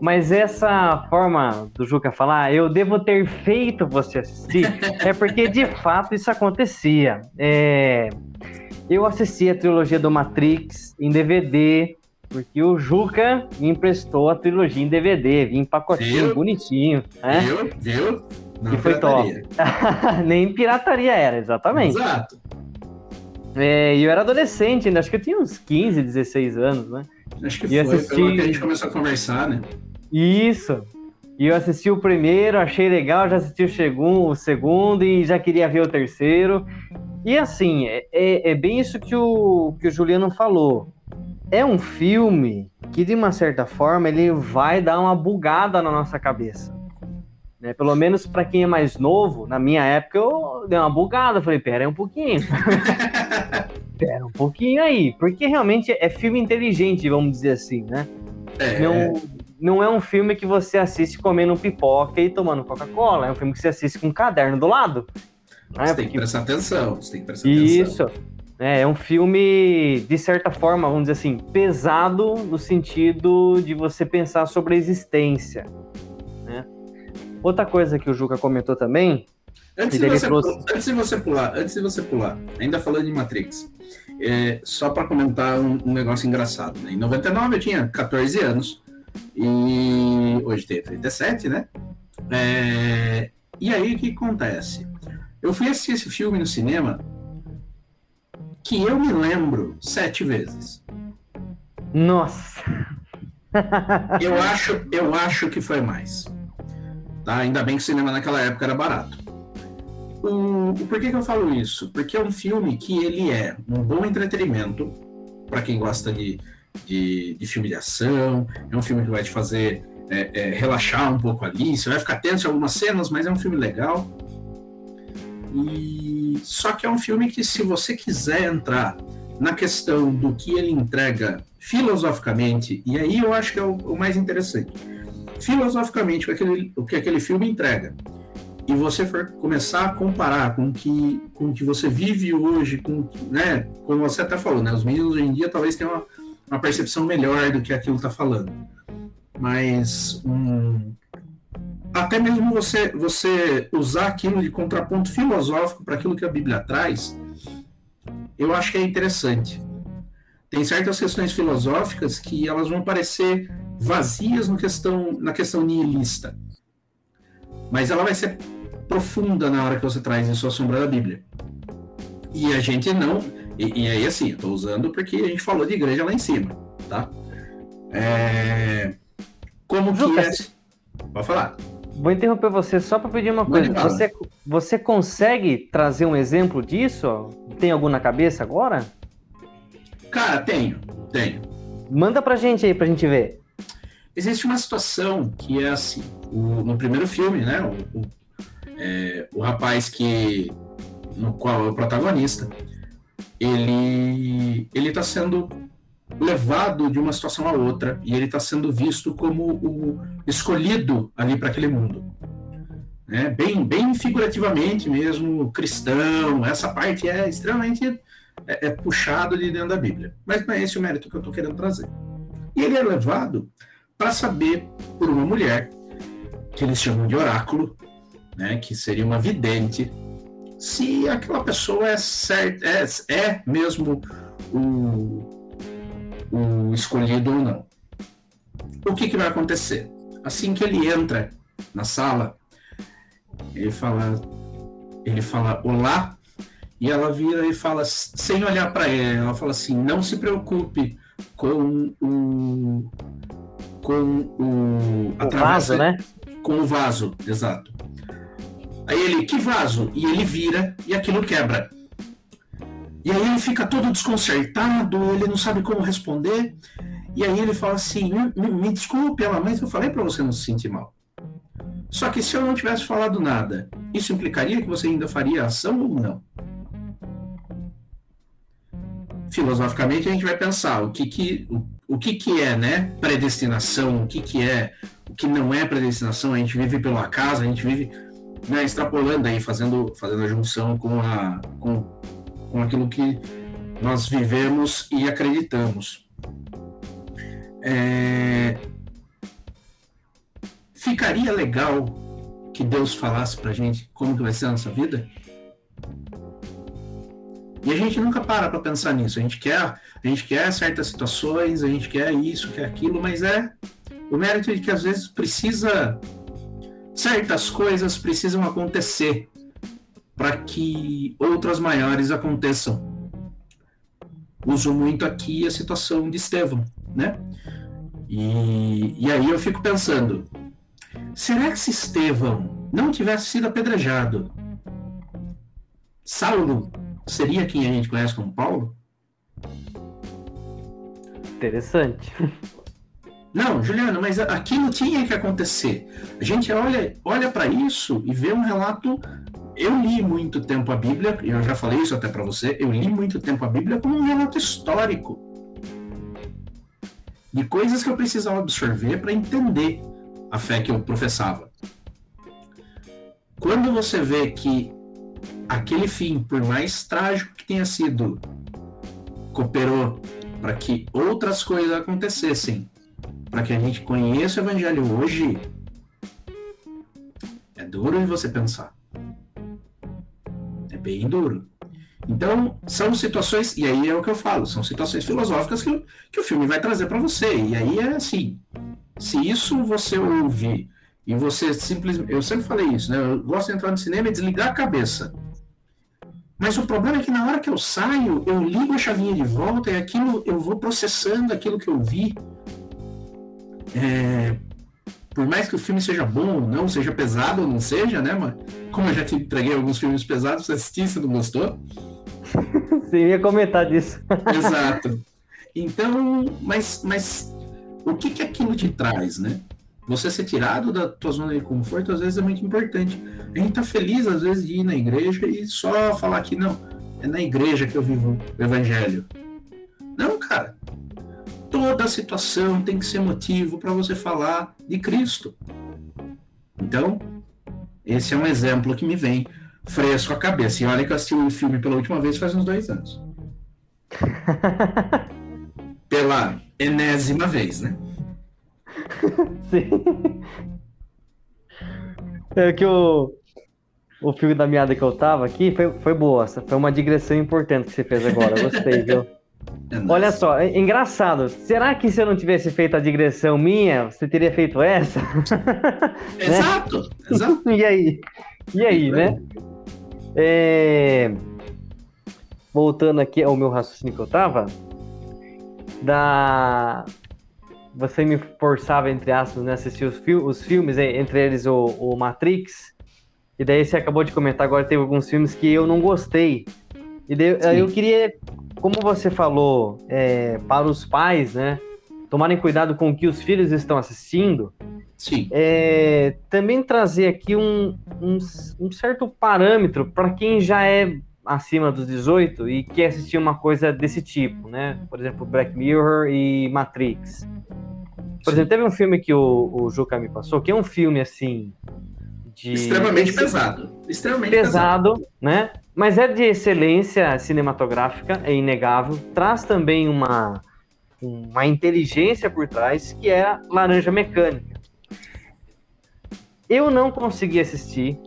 Mas essa forma do Juca falar, eu devo ter feito você assistir, é porque de fato isso acontecia. É, eu assisti a trilogia do Matrix em DVD, porque o Juca me emprestou a trilogia em DVD, vinha em pacotinho viu? bonitinho. Né? Viu? Viu? Não e foi pirataria. top. Nem pirataria era, exatamente. Exato. É, eu era adolescente ainda, acho que eu tinha uns 15, 16 anos, né? Acho que e foi, assisti... foi que a gente começou a conversar, né? Isso. E eu assisti o primeiro, achei legal, já assisti o segundo, o segundo e já queria ver o terceiro. E assim, é, é, é bem isso que o, que o Juliano falou. É um filme que, de uma certa forma, ele vai dar uma bugada na nossa cabeça. Né? Pelo menos para quem é mais novo, na minha época eu dei uma bugada. Falei, pera aí um pouquinho. pera um pouquinho aí. Porque realmente é filme inteligente, vamos dizer assim, né? É. Não, não é um filme que você assiste comendo pipoca e tomando Coca-Cola. É um filme que você assiste com um caderno do lado. Né? Você tem que prestar atenção. Você tem que prestar Isso. atenção. Isso. É, é um filme, de certa forma, vamos dizer assim, pesado no sentido de você pensar sobre a existência. Né? Outra coisa que o Juca comentou também. Antes de, você, trouxe... antes de você pular, antes de você pular, ainda falando de Matrix, é, só para comentar um, um, negócio engraçado. Né? Em 99 eu tinha 14 anos e hoje tem 37, né? É... E aí o que acontece? Eu fui assistir esse filme no cinema que eu me lembro sete vezes. Nossa! eu acho, eu acho que foi mais. Tá? Ainda bem que o cinema naquela época era barato. O, por que, que eu falo isso? Porque é um filme que ele é um bom entretenimento para quem gosta de de, de filme de ação, é um filme que vai te fazer é, é, relaxar um pouco ali, você vai ficar tenso em algumas cenas, mas é um filme legal. E só que é um filme que, se você quiser entrar na questão do que ele entrega filosoficamente, e aí eu acho que é o, o mais interessante. Filosoficamente, o que, aquele, o que aquele filme entrega, e você for começar a comparar com que, com o que você vive hoje, com, né, como você até falou, né, os meninos hoje em dia talvez tenham uma, uma percepção melhor do que aquilo está falando. Mas um, até mesmo você, você usar aquilo de contraponto filosófico para aquilo que a Bíblia traz, eu acho que é interessante. Tem certas questões filosóficas que elas vão parecer vazias no questão, na questão nihilista. Mas ela vai ser profunda na hora que você traz isso à sombra da Bíblia. E a gente não. E, e aí, assim, eu tô usando porque a gente falou de igreja lá em cima, tá? É, como que é. Pode falar. Vou interromper você só para pedir uma coisa. Você, você consegue trazer um exemplo disso? Tem algum na cabeça agora? Cara, tenho, tenho. Manda pra gente aí pra gente ver. Existe uma situação que é assim, o, no primeiro filme, né? O, o, é, o rapaz que no qual é o protagonista, ele ele está sendo levado de uma situação a outra e ele está sendo visto como o escolhido ali para aquele mundo. É, bem, bem figurativamente mesmo, cristão, essa parte é extremamente é, é puxado de dentro da Bíblia. Mas não é esse o mérito que eu estou querendo trazer. E ele é levado para saber por uma mulher, que eles chamam de oráculo, né, que seria uma vidente, se aquela pessoa é, certa, é, é mesmo o o escolhido ou não. O que, que vai acontecer? Assim que ele entra na sala, ele fala, ele fala olá e ela vira e fala sem olhar para ele, ela fala assim: não se preocupe com o com o, o vaso, né? Com o vaso, exato. Aí ele, que vaso? E ele vira e aquilo quebra. E aí ele fica todo desconcertado, ele não sabe como responder. E aí ele fala assim: me, me desculpe, ela, mas eu falei para você não se sentir mal. Só que se eu não tivesse falado nada, isso implicaria que você ainda faria ação ou não? Filosoficamente a gente vai pensar o que que, o, o que, que é né, predestinação, o que, que é, o que não é predestinação, a gente vive pelo acaso, a gente vive né, extrapolando aí, fazendo, fazendo a junção com, a, com com aquilo que nós vivemos e acreditamos. É... Ficaria legal que Deus falasse para gente como que vai ser a nossa vida? E a gente nunca para para pensar nisso. A gente quer, a gente quer certas situações, a gente quer isso, quer aquilo, mas é o mérito de que às vezes precisa certas coisas precisam acontecer para que outras maiores aconteçam. Uso muito aqui a situação de Estevão, né? E, e aí eu fico pensando, será que se Estevão não tivesse sido apedrejado, Saulo seria quem a gente conhece como Paulo? Interessante. Não, Juliano, mas aquilo tinha que acontecer. A gente olha, olha para isso e vê um relato eu li muito tempo a Bíblia, e eu já falei isso até para você, eu li muito tempo a Bíblia como um relato histórico de coisas que eu precisava absorver para entender a fé que eu professava. Quando você vê que aquele fim, por mais trágico que tenha sido, cooperou para que outras coisas acontecessem, para que a gente conheça o Evangelho hoje, é duro de você pensar bem duro. Então, são situações, e aí é o que eu falo, são situações filosóficas que, que o filme vai trazer para você. E aí é assim: se isso você ouve e você simplesmente. Eu sempre falei isso, né? Eu gosto de entrar no cinema e desligar a cabeça. Mas o problema é que na hora que eu saio, eu ligo a chavinha de volta e aquilo eu vou processando aquilo que eu vi. É, por mais que o filme seja bom ou não, seja pesado ou não seja, né, mano? Como eu já te entreguei alguns filmes pesados, você assistiu, você não gostou? Você ia comentar disso. Exato. Então, mas, mas o que que aquilo te traz, né? você ser tirado da tua zona de conforto às vezes é muito importante. A gente tá feliz às vezes de ir na igreja e só falar que não, é na igreja que eu vivo o evangelho. Não, cara. Toda situação tem que ser motivo para você falar de Cristo. Então, esse é um exemplo que me vem fresco à cabeça. E olha que eu assisti o filme pela última vez faz uns dois anos. pela enésima vez, né? Sim. É que o, o filme da meada que eu tava aqui foi, foi boa. Foi uma digressão importante que você fez agora. Gostei, viu? É Olha só, é engraçado. Será que se eu não tivesse feito a digressão minha, você teria feito essa? Exato, né? exato. e aí? E aí, né? É... Voltando aqui ao meu raciocínio que eu tava, da você me forçava, entre aspas, né, assistir os, fi os filmes, entre eles o, o, Matrix, e daí você acabou de comentar agora, teve alguns filmes que eu não gostei. E daí, eu queria, como você falou, é, para os pais, né, tomarem cuidado com o que os filhos estão assistindo, Sim. É, também trazer aqui um, um, um certo parâmetro para quem já é acima dos 18 e quer assistir uma coisa desse tipo, né? Por exemplo, Black Mirror e Matrix. Por exemplo, teve um filme que o, o Juca me passou, que é um filme assim. De... Extremamente pesado. Extremamente pesado, pesado, né? Mas é de excelência cinematográfica, é inegável. Traz também uma, uma inteligência por trás, que é a Laranja Mecânica. Eu não consegui assistir,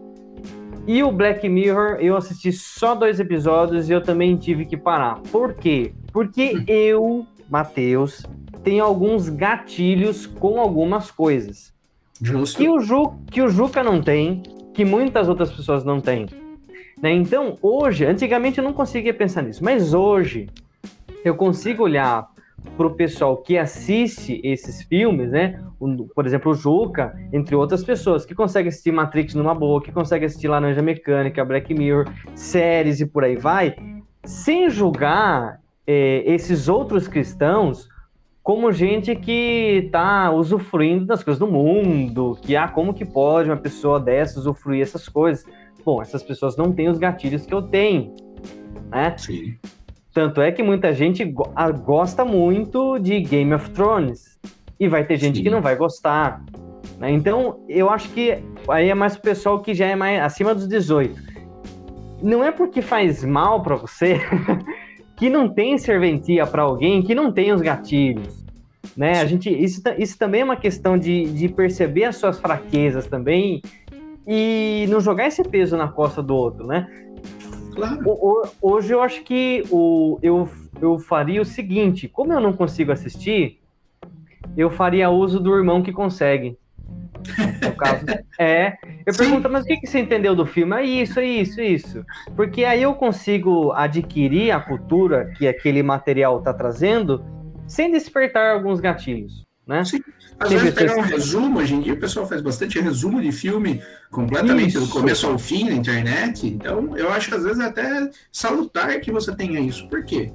e o Black Mirror, eu assisti só dois episódios e eu também tive que parar. Por quê? Porque hum. eu, Matheus, tenho alguns gatilhos com algumas coisas. Justo. Que o, Ju, que o Juca não tem, que muitas outras pessoas não têm. Né? Então, hoje, antigamente eu não conseguia pensar nisso, mas hoje eu consigo olhar para o pessoal que assiste esses filmes, né? por exemplo, o Juca, entre outras pessoas, que consegue assistir Matrix numa boa, que consegue assistir Laranja Mecânica, Black Mirror, séries e por aí vai, sem julgar é, esses outros cristãos como gente que está usufruindo das coisas do mundo, que ah, como que pode uma pessoa dessa usufruir essas coisas? Bom, essas pessoas não têm os gatilhos que eu tenho, né? Sim. Tanto é que muita gente gosta muito de Game of Thrones. E vai ter gente Sim. que não vai gostar. Né? Então, eu acho que aí é mais o pessoal que já é mais acima dos 18. Não é porque faz mal para você que não tem serventia para alguém que não tem os gatilhos. Né? A gente, isso, isso também é uma questão de, de perceber as suas fraquezas também e não jogar esse peso na costa do outro, né? Claro. Hoje eu acho que o, eu, eu faria o seguinte: como eu não consigo assistir, eu faria uso do irmão que consegue. No caso. É. Eu Sim. pergunto, mas o que, que você entendeu do filme? É isso, é isso, é isso. Porque aí eu consigo adquirir a cultura que aquele material está trazendo sem despertar alguns gatilhos. Né? Sim. Às Tem vezes pegar um resumo, hoje em dia o pessoal faz bastante resumo de filme completamente isso. do começo ao fim na internet. Então, eu acho que às vezes é até salutar que você tenha isso. Por quê?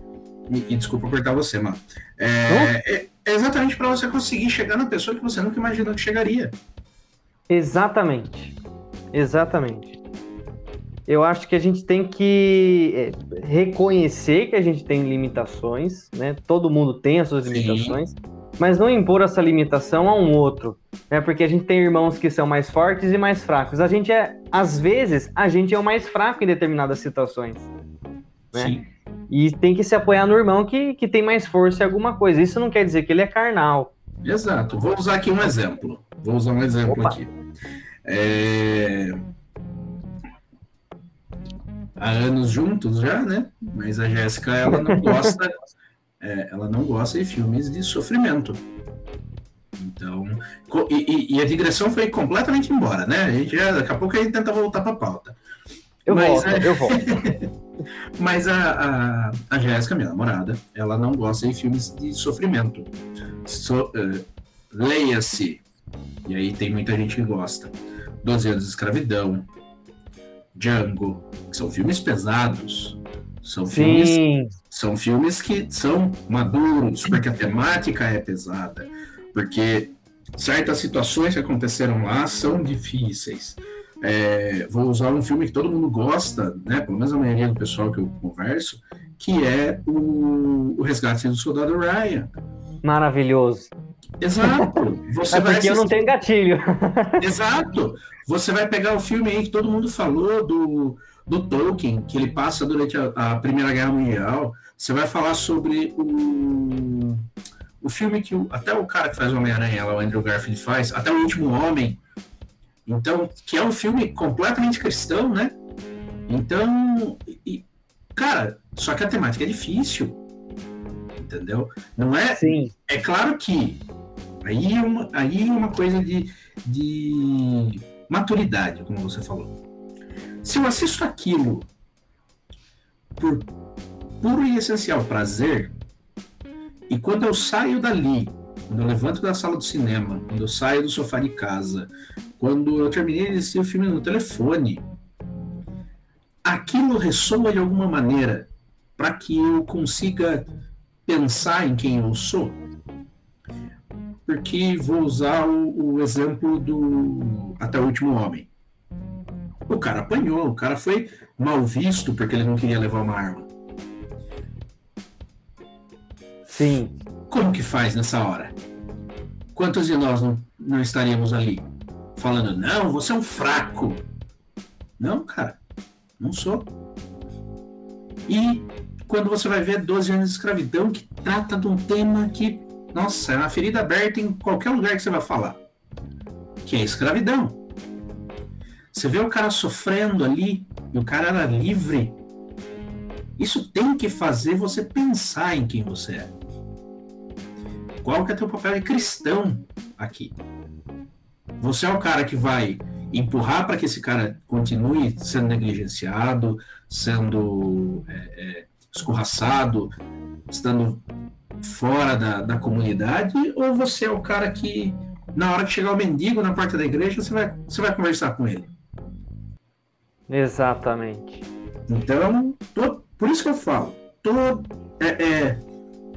E, e desculpa cortar você, mano. É, é, é exatamente para você conseguir chegar na pessoa que você nunca imaginou que chegaria. Exatamente. Exatamente. Eu acho que a gente tem que é, reconhecer que a gente tem limitações, né? Todo mundo tem as suas limitações. Sim mas não impor essa limitação a um outro, né? Porque a gente tem irmãos que são mais fortes e mais fracos. A gente é, às vezes, a gente é o mais fraco em determinadas situações, né? Sim. E tem que se apoiar no irmão que, que tem mais força em alguma coisa. Isso não quer dizer que ele é carnal. Exato. Vou usar aqui um exemplo. Vou usar um exemplo Opa. aqui. É... Há anos juntos já, né? Mas a Jéssica, ela não gosta é, ela não gosta de filmes de sofrimento. Então, e, e, a digressão foi completamente embora, né? A gente já, daqui a pouco a gente tenta voltar para a pauta. Eu Mas, volto, é... eu volto. Mas a, a, a Jéssica, minha namorada, ela não gosta de filmes de sofrimento. So, uh, Leia-se, e aí tem muita gente que gosta. Doze anos de escravidão, Django, que são filmes pesados, são Sim. filmes, são filmes que são maduros, porque a temática é pesada. Porque certas situações que aconteceram lá são difíceis. É, vou usar um filme que todo mundo gosta, né? Pelo menos a maioria do pessoal que eu converso, que é o, o Resgate do Soldado Ryan. Maravilhoso. Exato. Você é porque assistir... eu não tenho gatilho. Exato. Você vai pegar o filme aí que todo mundo falou do, do Tolkien, que ele passa durante a, a Primeira Guerra Mundial. Você vai falar sobre o, o filme que o, até o cara que faz Homem-Aranha, o Andrew Garfield faz, até o Último Homem. Então, que é um filme completamente cristão, né? Então, e, cara, só que a temática é difícil entendeu? Não é. Sim. É claro que aí é uma, aí é uma coisa de, de maturidade, como você falou. Se eu assisto aquilo por puro e essencial prazer, e quando eu saio dali, quando eu levanto da sala do cinema, quando eu saio do sofá de casa, quando eu terminei de assistir o filme no telefone, aquilo ressoa de alguma maneira para que eu consiga pensar em quem eu sou, porque vou usar o, o exemplo do Até o Último Homem. O cara apanhou, o cara foi mal visto porque ele não queria levar uma arma. Sim. Como que faz nessa hora? Quantos de nós não, não estaríamos ali falando, não, você é um fraco? Não, cara, não sou. E quando você vai ver 12 anos de escravidão, que trata de um tema que, nossa, é uma ferida aberta em qualquer lugar que você vai falar, que é escravidão. Você vê o cara sofrendo ali, e o cara era livre. Isso tem que fazer você pensar em quem você é. Qual que é teu papel de cristão aqui? Você é o cara que vai empurrar para que esse cara continue sendo negligenciado, sendo é, é, escorraçado, estando fora da, da comunidade, ou você é o cara que, na hora que chegar o mendigo na porta da igreja, você vai, você vai conversar com ele? Exatamente. Então, tô, por isso que eu falo, tô, é, é,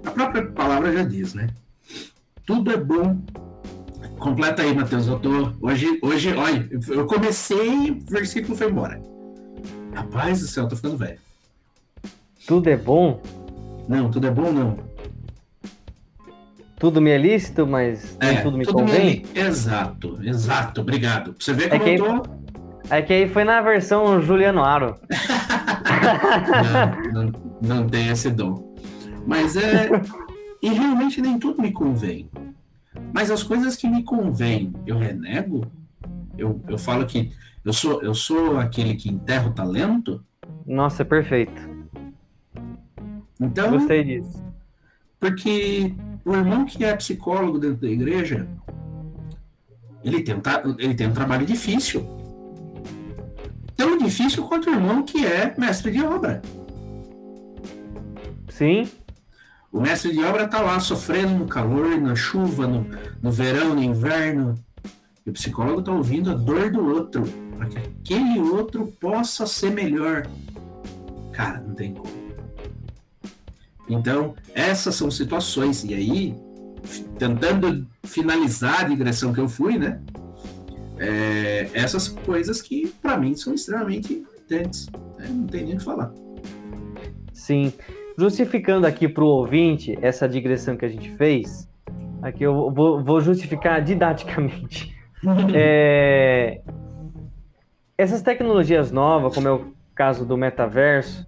a própria palavra já diz, né? Tudo é bom. Completa aí, Matheus. Eu tô. Hoje, hoje, olha, eu comecei, o versículo foi embora. Rapaz do céu, tô ficando velho. Tudo é bom? Não, tudo é bom não. Tudo me é lícito, mas é, nem tudo me tudo convém? Me... Exato, exato, obrigado. Você vê como é que eu tô... É que aí foi na versão Juliano Aro. não, não, não tem esse dom. Mas é... e realmente nem tudo me convém. Mas as coisas que me convêm, eu renego? Eu, eu falo que eu sou, eu sou aquele que enterra o talento? Nossa, é perfeito. Então, Gostei disso. Porque o irmão que é psicólogo dentro da igreja, ele tem, ele tem um trabalho difícil. Tão difícil quanto o irmão que é mestre de obra. Sim. O mestre de obra está lá sofrendo no calor, na chuva, no, no verão, no inverno. E o psicólogo está ouvindo a dor do outro, para que aquele outro possa ser melhor. Cara, não tem como. Então, essas são situações. E aí, tentando finalizar a digressão que eu fui, né? É, essas coisas que, para mim, são extremamente importantes. Né? Não tem nem o que falar. Sim. Justificando aqui para o ouvinte essa digressão que a gente fez, aqui eu vou, vou justificar didaticamente. é, essas tecnologias novas, como é o caso do metaverso,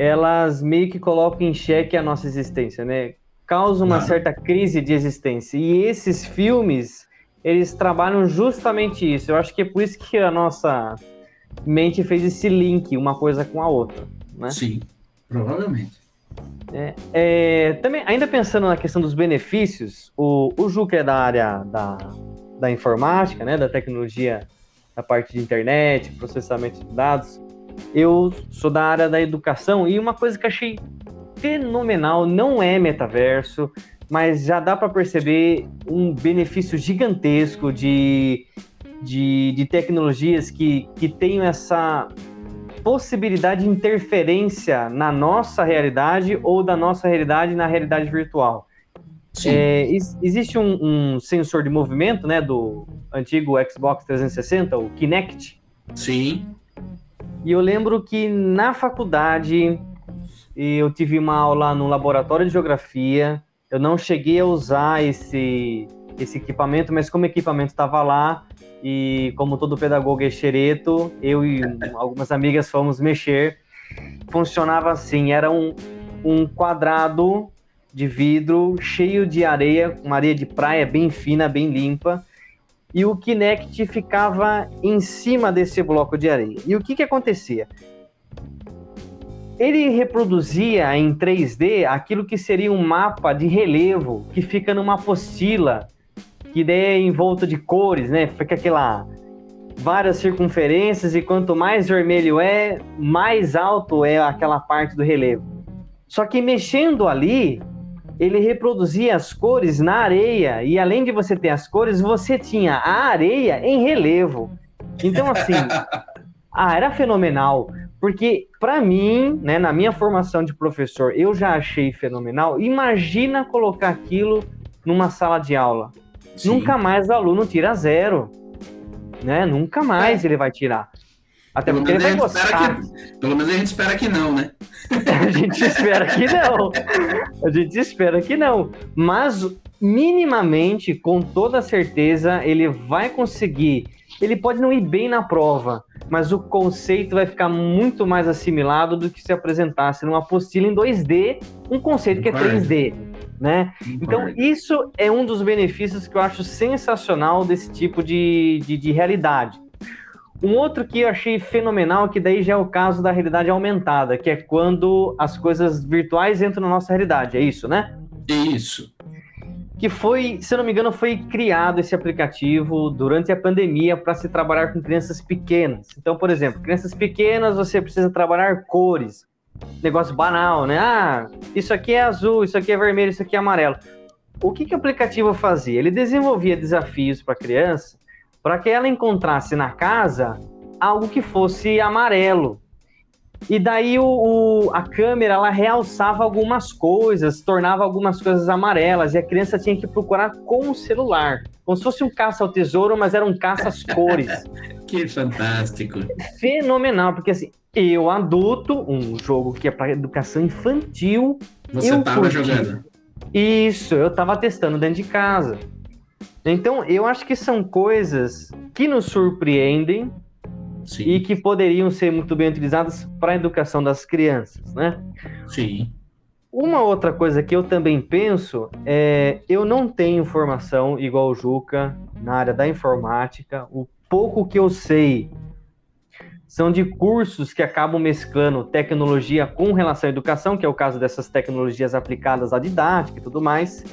elas meio que colocam em xeque a nossa existência, né? Causa uma certa crise de existência. E esses filmes, eles trabalham justamente isso. Eu acho que é por isso que a nossa mente fez esse link, uma coisa com a outra, né? Sim, provavelmente. É, é, também, ainda pensando na questão dos benefícios, o, o Ju, que é da área da, da informática, né, da tecnologia, da parte de internet, processamento de dados, eu sou da área da educação e uma coisa que achei fenomenal não é metaverso, mas já dá para perceber um benefício gigantesco de, de, de tecnologias que, que tenham essa possibilidade de interferência na nossa realidade ou da nossa realidade na realidade virtual. É, existe um, um, sensor de movimento, né, do antigo Xbox 360, o Kinect. Sim. E eu lembro que na faculdade eu tive uma aula no laboratório de geografia. Eu não cheguei a usar esse, esse equipamento, mas como o equipamento estava lá e como todo pedagogo é xereto, eu e algumas amigas fomos mexer. Funcionava assim, era um, um quadrado de vidro cheio de areia, uma areia de praia bem fina, bem limpa, e o Kinect ficava em cima desse bloco de areia. E o que, que acontecia? Ele reproduzia em 3D aquilo que seria um mapa de relevo que fica numa apostila, que é em volta de cores, né? Fica aquela várias circunferências e quanto mais vermelho é, mais alto é aquela parte do relevo. Só que mexendo ali, ele reproduzia as cores na areia e além de você ter as cores, você tinha a areia em relevo. Então assim, ah, era fenomenal, porque para mim, né, na minha formação de professor, eu já achei fenomenal. Imagina colocar aquilo numa sala de aula. Sim. Nunca mais o aluno tira zero, né? Nunca mais é. ele vai tirar. Até pelo porque ele vai gostar. Que, pelo menos a gente espera que não, né? a gente espera que não. A gente espera que não. Mas, minimamente, com toda certeza, ele vai conseguir. Ele pode não ir bem na prova, mas o conceito vai ficar muito mais assimilado do que se apresentasse numa apostila em 2D, um conceito que é 3D. Né? Então, isso é um dos benefícios que eu acho sensacional desse tipo de, de, de realidade. Um outro que eu achei fenomenal, que daí já é o caso da realidade aumentada, que é quando as coisas virtuais entram na nossa realidade, é isso, né? Isso. Que foi, se eu não me engano, foi criado esse aplicativo durante a pandemia para se trabalhar com crianças pequenas. Então, por exemplo, crianças pequenas, você precisa trabalhar cores. Negócio banal, né? Ah, isso aqui é azul, isso aqui é vermelho, isso aqui é amarelo. O que, que o aplicativo fazia? Ele desenvolvia desafios para a criança para que ela encontrasse na casa algo que fosse amarelo. E daí o, o, a câmera ela realçava algumas coisas, tornava algumas coisas amarelas, e a criança tinha que procurar com o celular. Como se fosse um caça ao tesouro, mas era um caça às cores. que fantástico. Fenomenal, porque assim, eu adulto, um jogo que é para educação infantil. Você estava jogando? Isso, eu estava testando dentro de casa. Então, eu acho que são coisas que nos surpreendem Sim. e que poderiam ser muito bem utilizadas para a educação das crianças, né? Sim. Uma outra coisa que eu também penso é, eu não tenho formação igual o Juca na área da informática. O pouco que eu sei são de cursos que acabam mesclando tecnologia com relação à educação, que é o caso dessas tecnologias aplicadas à didática e tudo mais.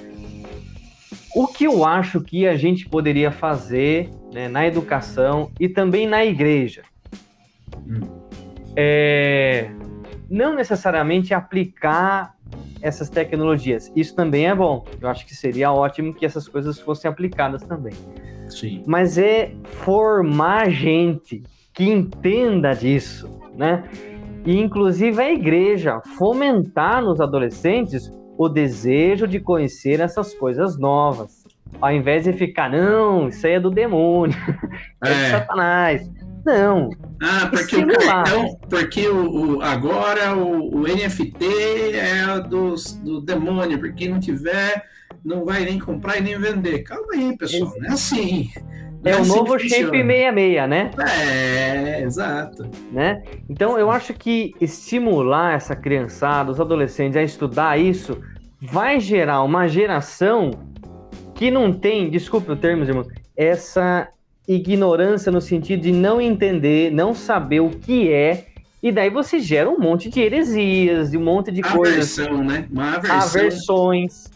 O que eu acho que a gente poderia fazer né, na educação e também na igreja hum. é não necessariamente aplicar essas tecnologias. Isso também é bom. Eu acho que seria ótimo que essas coisas fossem aplicadas também. Sim. Mas é formar gente que entenda disso, né? E inclusive a igreja fomentar nos adolescentes o desejo de conhecer essas coisas novas. Ao invés de ficar, não, isso aí é do demônio, é, é de Satanás. Não. Ah, porque, o cartão, porque o, o, agora o, o, NFT é do, do demônio, porque quem não tiver não vai nem comprar e nem vender. Calma aí, pessoal, não é assim. É, o assim novo shape 66, né? É, exato. Né? Então eu acho que estimular essa criançada, os adolescentes a estudar isso, vai gerar uma geração que não tem, desculpe o termo, irmão, essa ignorância no sentido de não entender, não saber o que é, e daí você gera um monte de heresias, de um monte de aversão, coisas. Né? Uma aversão. Aversões.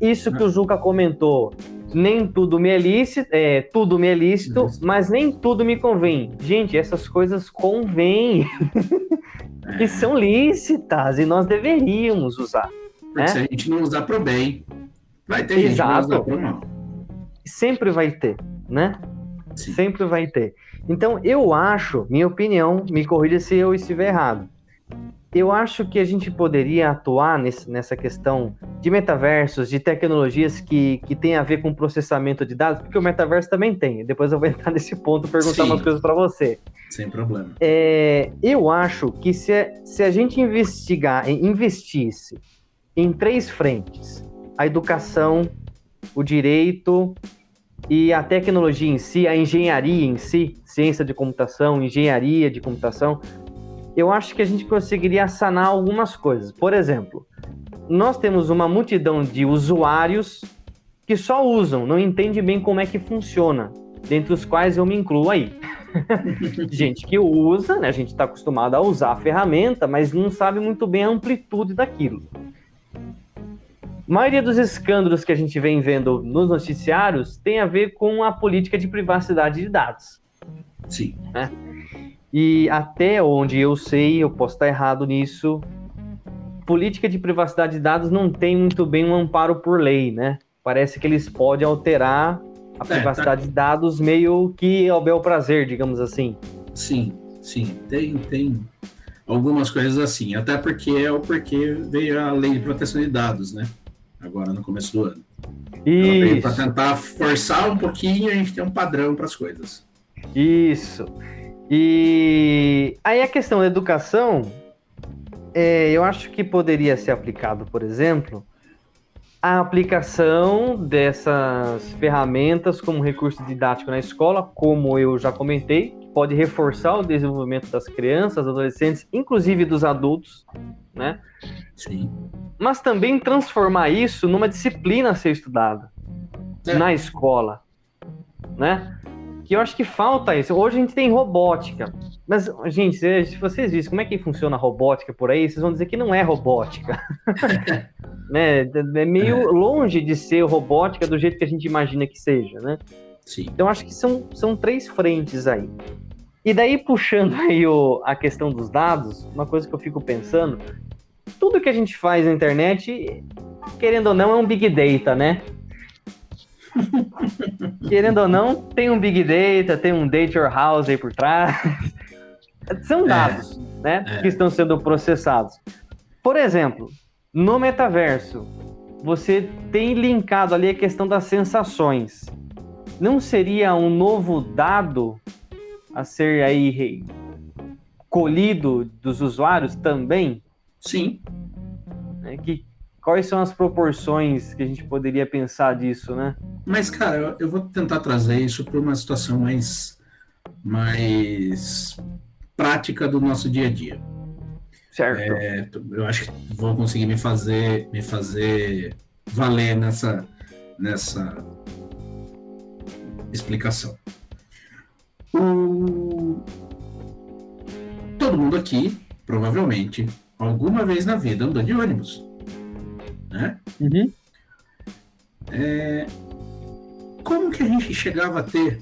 Isso que o Juca comentou nem tudo me é lícito, é, tudo me é lícito, mas nem tudo me convém. Gente, essas coisas convêm. e são lícitas e nós deveríamos usar. Né? Se a gente não usar para o bem, vai ter Exato. gente que usar para o mal. Sempre vai ter, né? Sim. Sempre vai ter. Então, eu acho, minha opinião, me corrija se eu estiver errado. Eu acho que a gente poderia atuar nesse, nessa questão de metaversos, de tecnologias que, que tem a ver com processamento de dados, porque o metaverso também tem. Depois eu vou entrar nesse ponto e perguntar Sim. umas coisas para você. Sem problema. É, eu acho que se, se a gente investigar, investisse em três frentes, a educação, o direito e a tecnologia em si, a engenharia em si, ciência de computação, engenharia de computação, eu acho que a gente conseguiria sanar algumas coisas. Por exemplo, nós temos uma multidão de usuários que só usam, não entendem bem como é que funciona, dentre os quais eu me incluo aí. gente que usa, né, a gente está acostumado a usar a ferramenta, mas não sabe muito bem a amplitude daquilo. A maioria dos escândalos que a gente vem vendo nos noticiários tem a ver com a política de privacidade de dados. Sim. Né? E até onde eu sei, eu posso estar errado nisso, política de privacidade de dados não tem muito bem um amparo por lei, né? Parece que eles podem alterar a é, privacidade tá... de dados meio que ao bel prazer, digamos assim. Sim, sim, tem, tem algumas coisas assim, até porque é o porquê veio a lei de proteção de dados, né? Agora no começo do ano. Isso. Para tentar forçar um pouquinho, a gente tem um padrão para as coisas. Isso. E aí a questão da educação, é, eu acho que poderia ser aplicado, por exemplo, a aplicação dessas ferramentas como recurso didático na escola, como eu já comentei, pode reforçar o desenvolvimento das crianças, adolescentes, inclusive dos adultos, né? Sim. Mas também transformar isso numa disciplina a ser estudada é. na escola, né? Que eu acho que falta isso. Hoje a gente tem robótica. Mas, gente, se vocês vissem como é que funciona a robótica por aí, vocês vão dizer que não é robótica. né? É meio é. longe de ser robótica do jeito que a gente imagina que seja, né? Sim. Então acho que são, são três frentes aí. E daí, puxando aí o, a questão dos dados, uma coisa que eu fico pensando, tudo que a gente faz na internet, querendo ou não, é um big data, né? Querendo ou não, tem um Big Data, tem um Data Warehouse aí por trás. São é. dados, é, né? É. Que estão sendo processados. Por exemplo, no metaverso, você tem linkado ali a questão das sensações. Não seria um novo dado a ser aí colhido dos usuários também? Sim. É, que, quais são as proporções que a gente poderia pensar disso, né? Mas, cara, eu vou tentar trazer isso para uma situação mais, mais prática do nosso dia a dia. Certo. É, eu acho que vou conseguir me fazer, me fazer valer nessa, nessa explicação. O... Todo mundo aqui, provavelmente, alguma vez na vida andou de ônibus né? Uhum. É, como que a gente chegava a ter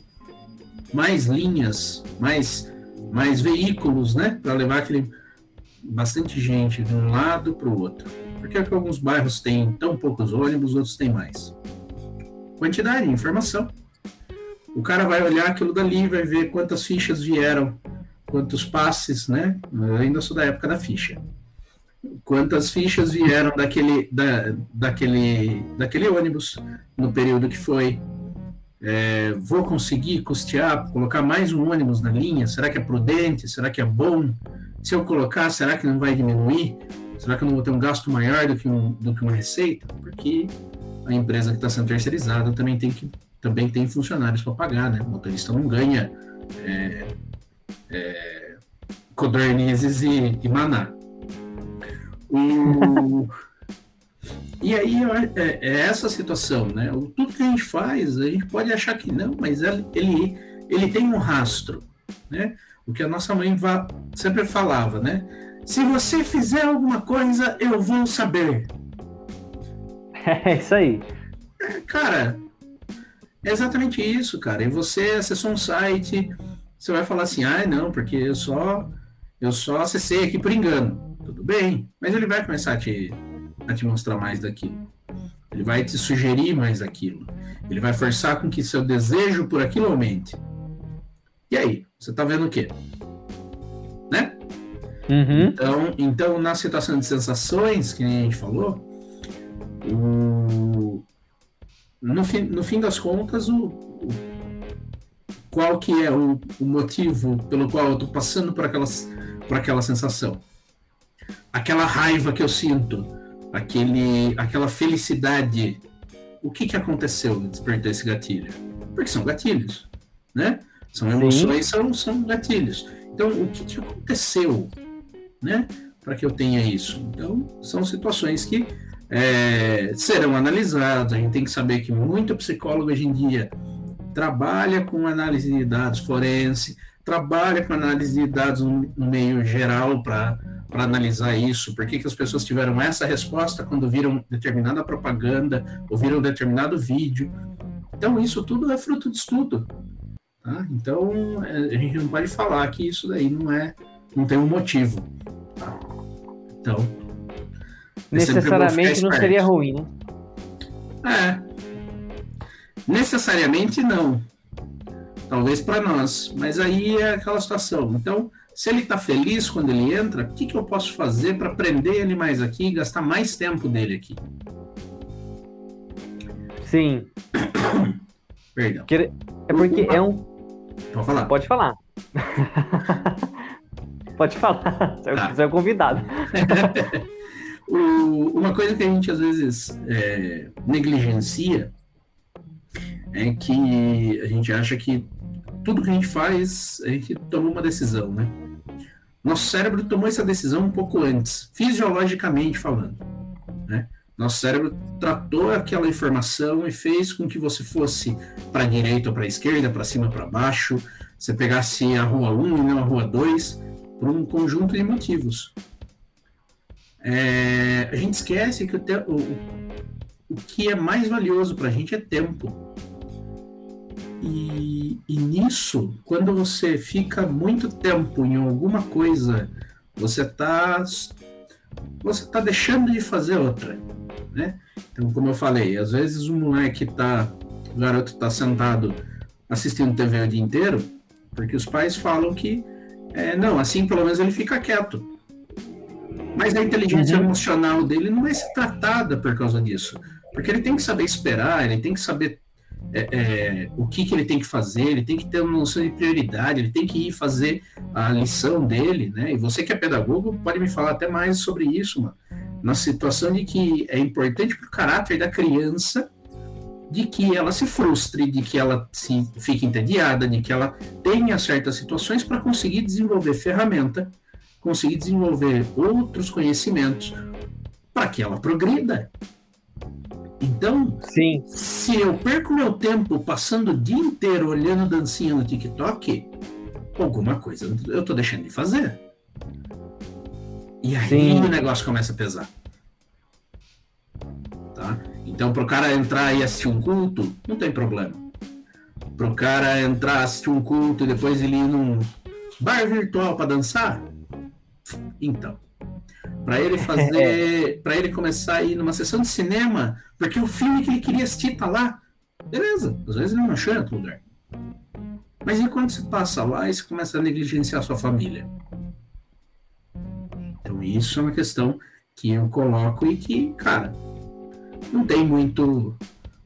mais linhas, mais, mais veículos, né, para levar aquele bastante gente de um lado para o outro? Porque é que alguns bairros têm tão poucos ônibus, outros têm mais? Quantidade, informação. O cara vai olhar aquilo dali, vai ver quantas fichas vieram, quantos passes, né? Eu ainda sou da época da ficha quantas fichas vieram daquele, da, daquele, daquele ônibus no período que foi. É, vou conseguir custear, colocar mais um ônibus na linha? Será que é prudente? Será que é bom? Se eu colocar, será que não vai diminuir? Será que eu não vou ter um gasto maior do que, um, do que uma receita? Porque a empresa que está sendo terceirizada também tem que também tem funcionários para pagar, né? O motorista não ganha é, é, codornizes e, e maná. O... e aí é, é, essa situação, né? O, tudo que a gente faz, a gente pode achar que não, mas ele, ele, tem um rastro, né? O que a nossa mãe sempre falava, né? Se você fizer alguma coisa, eu vou saber. É isso aí. Cara, é exatamente isso, cara. E você acessou um site, você vai falar assim, ah, não, porque eu só eu só acessei aqui por engano tudo bem, mas ele vai começar a te, a te mostrar mais daquilo. Ele vai te sugerir mais aquilo. Ele vai forçar com que seu desejo por aquilo aumente. E aí, você está vendo o quê? Né? Uhum. Então, então, na situação de sensações, que a gente falou, o... no, fim, no fim das contas, o, o... qual que é o, o, motivo pelo qual eu estou passando por, aquelas, por aquela sensação? Aquela raiva que eu sinto, aquele, aquela felicidade. O que, que aconteceu de despertar esse gatilho? Porque são gatilhos, né? São emoções, são, são gatilhos. Então, o que, que aconteceu, né? Para que eu tenha isso? Então, são situações que é, serão analisadas. A gente tem que saber que muito psicólogo hoje em dia trabalha com análise de dados forense, trabalha com análise de dados no, no meio geral para analisar isso, por que, que as pessoas tiveram essa resposta quando viram determinada propaganda ou viram determinado vídeo. Então, isso tudo é fruto de estudo. Tá? Então, é, a gente não pode falar que isso daí não é, não tem um motivo. Tá? Então, é necessariamente não seria ruim, né? É. Necessariamente não. Talvez para nós, mas aí é aquela situação. Então, se ele está feliz quando ele entra, o que, que eu posso fazer para prender ele mais aqui e gastar mais tempo dele aqui? Sim. Perdão. É porque é um Pode falar. Pode falar. Pode falar. Você tá. é o convidado. uma coisa que a gente às vezes é, negligencia é que a gente acha que tudo que a gente faz, a gente toma uma decisão, né? Nosso cérebro tomou essa decisão um pouco antes, fisiologicamente falando. Né? Nosso cérebro tratou aquela informação e fez com que você fosse para a direita ou para a esquerda, para cima para baixo, você pegasse a rua 1 e não a rua 2, por um conjunto de motivos. É, a gente esquece que o, te, o, o que é mais valioso para a gente é tempo. E, e nisso, quando você fica muito tempo em alguma coisa, você está você tá deixando de fazer outra né? Então, como eu falei, às vezes o moleque tá, o garoto tá sentado assistindo TV o dia inteiro, porque os pais falam que, é, não, assim pelo menos ele fica quieto. Mas a inteligência uhum. emocional dele não vai ser tratada por causa disso. Porque ele tem que saber esperar, ele tem que saber é, é, o que, que ele tem que fazer, ele tem que ter uma noção de prioridade, ele tem que ir fazer a lição dele, né? E você que é pedagogo pode me falar até mais sobre isso, mano na situação de que é importante para o caráter da criança de que ela se frustre, de que ela se fique entediada, de que ela tenha certas situações para conseguir desenvolver ferramenta, conseguir desenvolver outros conhecimentos para que ela progrida. Então, Sim. se eu perco meu tempo passando o dia inteiro olhando dancinha no TikTok, alguma coisa eu estou deixando de fazer. E aí Sim. o negócio começa a pesar. Tá? Então, para o cara entrar e assistir um culto, não tem problema. Para o cara entrar, assistir um culto e depois ele ir num bar virtual para dançar, então. Para ele fazer. para ele começar a ir numa sessão de cinema, porque o filme que ele queria assistir tá lá, beleza. Às vezes ele não achou em outro lugar. Mas enquanto você passa lá e você começa a negligenciar a sua família? Então, isso é uma questão que eu coloco e que, cara, não tem muito,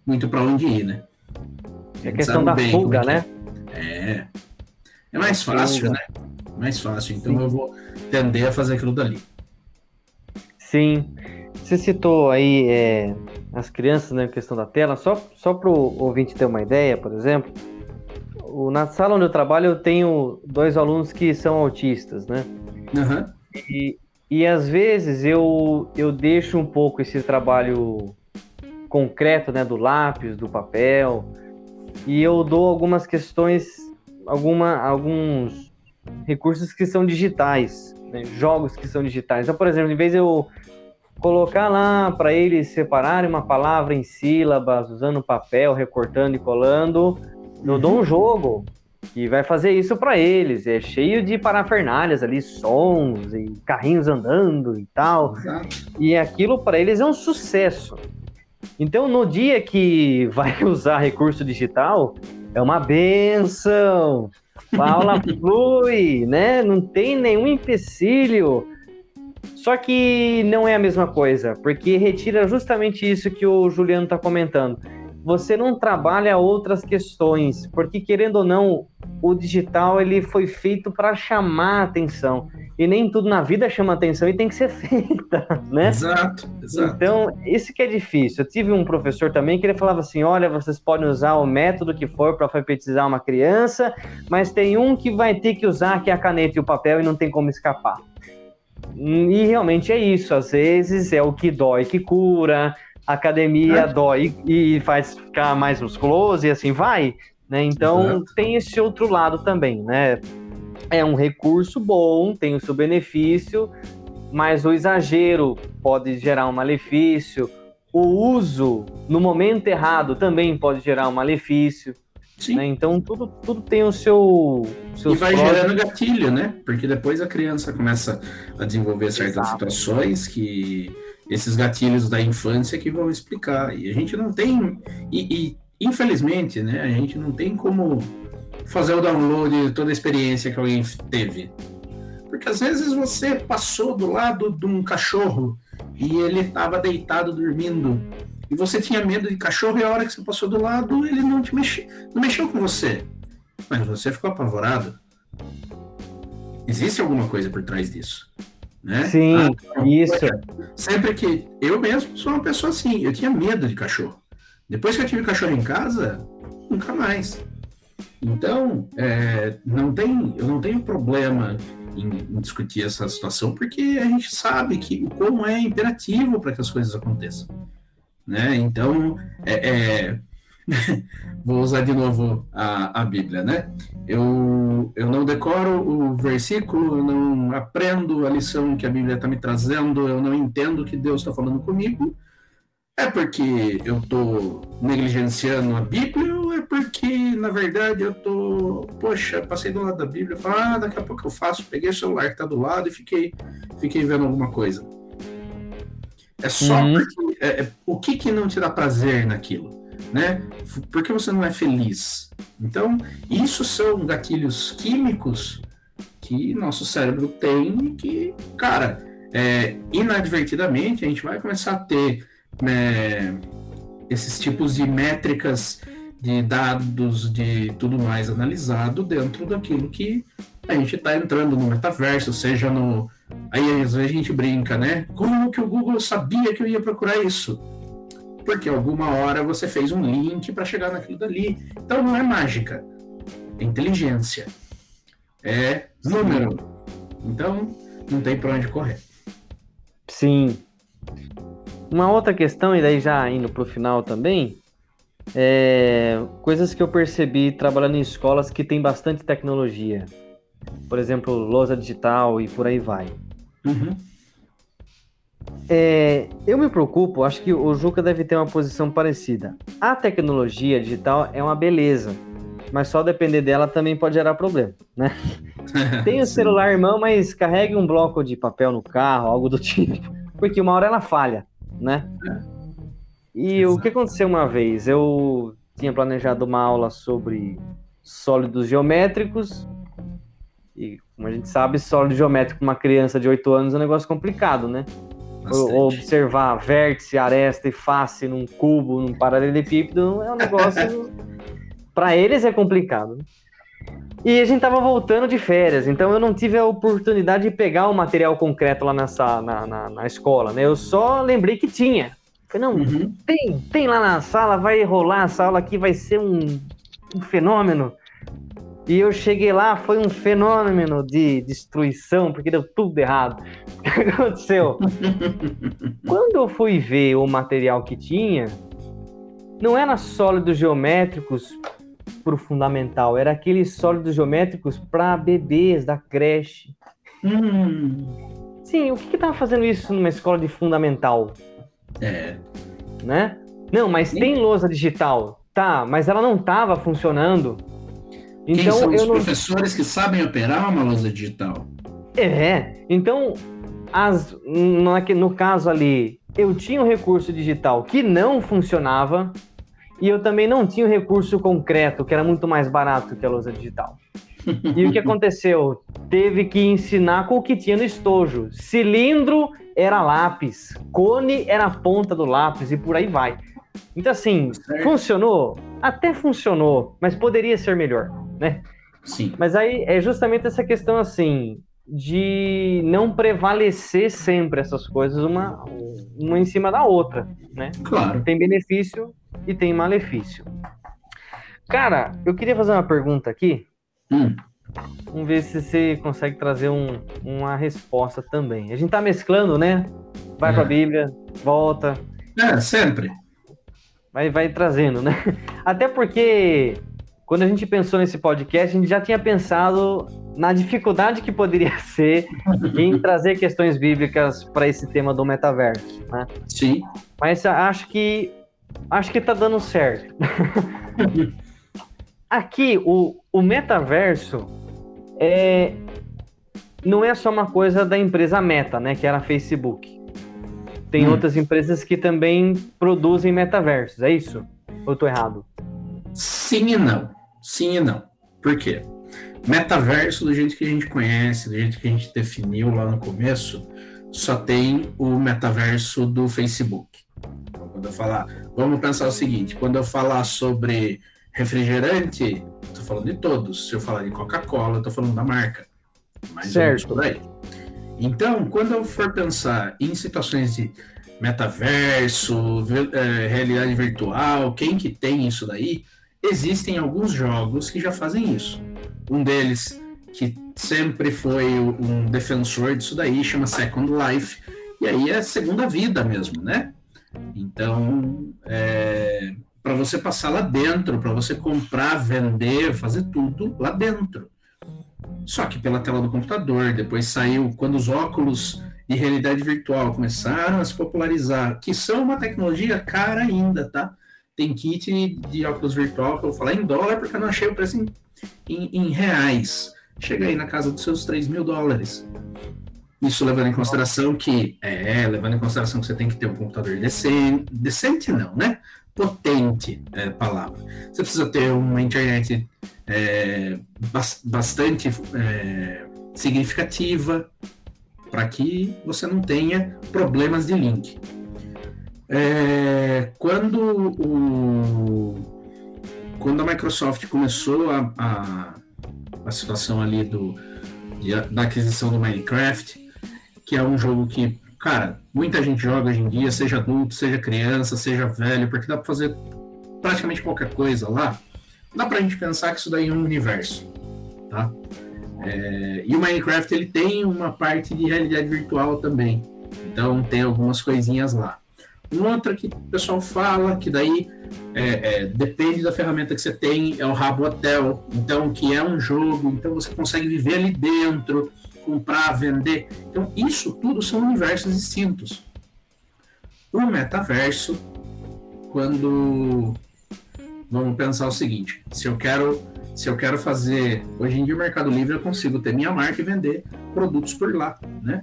muito para onde ir, né? É questão da fuga, né? É. É mais fácil, né? Mais fácil. Então Sim. eu vou tender a fazer aquilo dali. Sim. Você citou aí é, as crianças, né, questão da tela. Só, só para o ouvinte ter uma ideia, por exemplo, o, na sala onde eu trabalho eu tenho dois alunos que são autistas, né? Uhum. E, e às vezes eu, eu deixo um pouco esse trabalho concreto, né, do lápis, do papel, e eu dou algumas questões, alguma, alguns recursos que são digitais, né, jogos que são digitais. Então, por exemplo, em vez de eu colocar lá para eles separarem uma palavra em sílabas, usando papel, recortando e colando, eu dou um jogo que vai fazer isso para eles. É cheio de parafernálias ali, sons e carrinhos andando e tal. Exato. E aquilo para eles é um sucesso. Então, no dia que vai usar recurso digital, é uma benção. A flui, né? Não tem nenhum empecilho. Só que não é a mesma coisa, porque retira justamente isso que o Juliano está comentando. Você não trabalha outras questões, porque querendo ou não, o digital ele foi feito para chamar atenção e nem tudo na vida chama atenção e tem que ser feita, né? Exato, exato. Então, isso que é difícil. Eu tive um professor também que ele falava assim: olha, vocês podem usar o método que for para alfabetizar uma criança, mas tem um que vai ter que usar, que é a caneta e o papel, e não tem como escapar. E realmente é isso. Às vezes é o que dói que cura, academia é. dói e faz ficar mais musculoso e assim vai. Né? Então, tem esse outro lado também, né? é um recurso bom, tem o seu benefício, mas o exagero pode gerar um malefício. O uso no momento errado também pode gerar um malefício. Né? Então tudo, tudo tem o seu. E vai gerando gatilho, né? Porque depois a criança começa a desenvolver certas Exato. situações que esses gatilhos da infância que vão explicar. E a gente não tem. E, e infelizmente, né? A gente não tem como fazer o download de toda a experiência que alguém teve. Porque às vezes você passou do lado de um cachorro e ele estava deitado dormindo e você tinha medo de cachorro e a hora que você passou do lado ele não te mexeu, não mexeu com você, mas você ficou apavorado. Existe alguma coisa por trás disso, né? Sim, ah, isso. Sempre que eu mesmo sou uma pessoa assim, eu tinha medo de cachorro. Depois que eu tive cachorro em casa, nunca mais. Então, é, não tem, eu não tenho problema em, em, discutir essa situação, porque a gente sabe que como é imperativo para que as coisas aconteçam. Né? Então, é, é... vou usar de novo a, a Bíblia, né? Eu, eu não decoro o versículo, eu não aprendo a lição que a Bíblia está me trazendo, eu não entendo o que Deus está falando comigo, é porque eu tô negligenciando a Bíblia ou é porque, na verdade, eu tô. Poxa, passei do lado da Bíblia, falei, ah, daqui a pouco eu faço, peguei o celular que tá do lado e fiquei, fiquei vendo alguma coisa. É só uhum. porque. É, é, o que que não te dá prazer naquilo? Né? Por que você não é feliz? Então, isso são gatilhos químicos que nosso cérebro tem que, cara, é, inadvertidamente a gente vai começar a ter né, esses tipos de métricas de dados, de tudo mais analisado dentro daquilo que a gente está entrando no metaverso, seja no. Aí às vezes a gente brinca, né? Como que o Google sabia que eu ia procurar isso? Porque alguma hora você fez um link para chegar naquilo dali. Então não é mágica, é inteligência, é número. Então não tem para onde correr. Sim, uma outra questão, e daí já indo para o final também, é coisas que eu percebi trabalhando em escolas que tem bastante tecnologia. Por exemplo, lousa digital e por aí vai. Uhum. É, eu me preocupo, acho que o Juca deve ter uma posição parecida. A tecnologia digital é uma beleza, mas só depender dela também pode gerar problema, né? Tem o celular irmão, mas carregue um bloco de papel no carro, algo do tipo, porque uma hora ela falha né? É. E Exato. o que aconteceu uma vez? Eu tinha planejado uma aula sobre sólidos geométricos. E, como a gente sabe, sólido geométrico para uma criança de 8 anos é um negócio complicado, né? Bastante. Observar vértice, aresta e face num cubo, num paralelepípedo é um negócio. para eles é complicado. Né? E a gente tava voltando de férias, então eu não tive a oportunidade de pegar o material concreto lá nessa, na, na, na escola, né? Eu só lembrei que tinha. Falei, não, uhum. tem, tem lá na sala, vai rolar a sala aqui, vai ser um, um fenômeno. E eu cheguei lá, foi um fenômeno de destruição, porque deu tudo errado. O que aconteceu? Quando eu fui ver o material que tinha, não era sólidos geométricos pro fundamental, era aqueles sólidos geométricos para bebês da creche. Hum. Sim, o que que tava fazendo isso numa escola de fundamental? É. Né? Não, mas Sim. tem lousa digital. Tá, mas ela não tava funcionando. Então, Quem são os não... professores que sabem operar uma lousa digital? É, então, as, no, no caso ali, eu tinha um recurso digital que não funcionava, e eu também não tinha o recurso concreto, que era muito mais barato que a lousa digital. E o que aconteceu? Teve que ensinar com o que tinha no estojo. Cilindro era lápis, cone era a ponta do lápis e por aí vai. Então, assim, funcionou? Até funcionou, mas poderia ser melhor, né? Sim. Mas aí é justamente essa questão, assim, de não prevalecer sempre essas coisas uma, uma em cima da outra, né? Claro. Tem benefício e tem malefício. Cara, eu queria fazer uma pergunta aqui. Hum. Vamos ver se você consegue trazer um, uma resposta também. A gente tá mesclando, né? Vai é. para a Bíblia, volta. É, sempre. Vai, vai trazendo, né? Até porque quando a gente pensou nesse podcast, a gente já tinha pensado na dificuldade que poderia ser em trazer questões bíblicas para esse tema do metaverso, né? Sim. Mas acho que acho que tá dando certo. Aqui o, o metaverso é não é só uma coisa da empresa Meta, né, que era a Facebook. Tem hum. outras empresas que também produzem metaversos, é isso? Ou eu tô errado? Sim e não. Sim e não. Por quê? Metaverso, do jeito que a gente conhece, do jeito que a gente definiu lá no começo, só tem o metaverso do Facebook. Então, quando eu falar, vamos pensar o seguinte: quando eu falar sobre refrigerante, estou falando de todos. Se eu falar de Coca-Cola, estou falando da marca. Mas certo. Então, quando eu for pensar em situações de metaverso, é, realidade virtual, quem que tem isso daí? Existem alguns jogos que já fazem isso. Um deles, que sempre foi um defensor disso daí, chama Second Life. E aí é segunda vida mesmo, né? Então, é, para você passar lá dentro, para você comprar, vender, fazer tudo lá dentro. Só que pela tela do computador, depois saiu quando os óculos de realidade virtual começaram a se popularizar, que são uma tecnologia cara ainda, tá? Tem kit de óculos virtual que eu vou falar em dólar porque eu não achei o preço em, em, em reais. Chega aí na casa dos seus 3 mil dólares. Isso levando em consideração que, é, levando em consideração que você tem que ter um computador decente, decente não, né? Potente é palavra. Você precisa ter uma internet é, bastante é, significativa para que você não tenha problemas de link. É, quando, o, quando a Microsoft começou a, a, a situação ali do, de, da aquisição do Minecraft, que é um jogo que, cara, muita gente joga hoje em dia, seja adulto, seja criança, seja velho, porque dá para fazer praticamente qualquer coisa lá. Dá para a gente pensar que isso daí é um universo, tá? É, e o Minecraft ele tem uma parte de realidade virtual também, então tem algumas coisinhas lá. Outra que o pessoal fala, que daí é, é, depende da ferramenta que você tem, é o Rabo Hotel, então que é um jogo, então você consegue viver ali dentro, comprar, vender. Então isso tudo são universos distintos. O metaverso, quando vamos pensar o seguinte, se eu quero se eu quero fazer hoje em dia o Mercado Livre eu consigo ter minha marca e vender produtos por lá, né?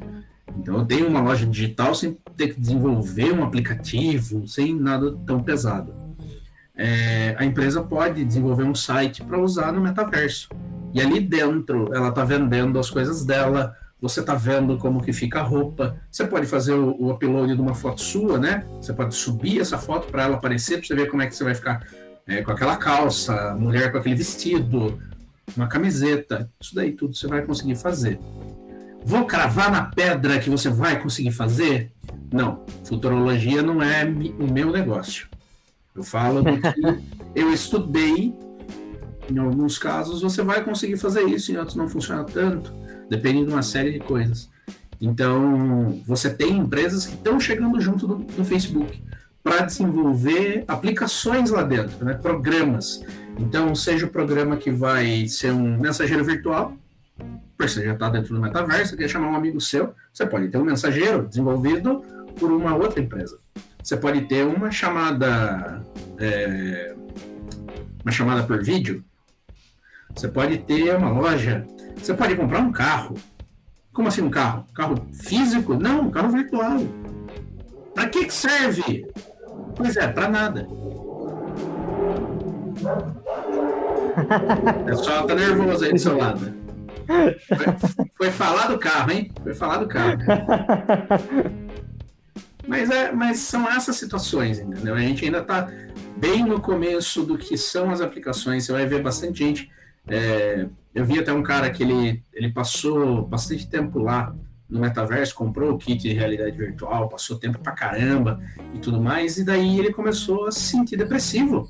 Então eu tenho uma loja digital sem ter que desenvolver um aplicativo, sem nada tão pesado. É, a empresa pode desenvolver um site para usar no metaverso. E ali dentro ela está vendendo as coisas dela, você está vendo como que fica a roupa. Você pode fazer o, o upload de uma foto sua, né? Você pode subir essa foto para ela aparecer, para você ver como é que você vai ficar é, com aquela calça, mulher com aquele vestido, uma camiseta. Isso daí tudo você vai conseguir fazer. Vou cravar na pedra que você vai conseguir fazer? Não, futurologia não é o meu negócio. Eu falo do que eu estudei. Em alguns casos você vai conseguir fazer isso, em outros não funciona tanto. Depende de uma série de coisas. Então, você tem empresas que estão chegando junto do, do Facebook para desenvolver aplicações lá dentro, né? programas. Então, seja o programa que vai ser um mensageiro virtual, você já está dentro do metaverso, quer chamar um amigo seu, você pode ter um mensageiro desenvolvido por uma outra empresa. Você pode ter uma chamada é, uma chamada por vídeo. Você pode ter uma loja. Você pode comprar um carro. Como assim um carro? Carro físico? Não, um carro virtual. Para que, que serve? Pois é, para nada. O pessoal tá nervoso aí do seu lado. Foi, falar do carro, hein? Foi falar do carro. Mas, é, mas são essas situações, entendeu? A gente ainda está bem no começo do que são as aplicações. Você vai ver bastante gente. É, eu vi até um cara que ele, ele passou bastante tempo lá no metaverso, comprou o kit de realidade virtual, passou tempo pra caramba e tudo mais, e daí ele começou a se sentir depressivo.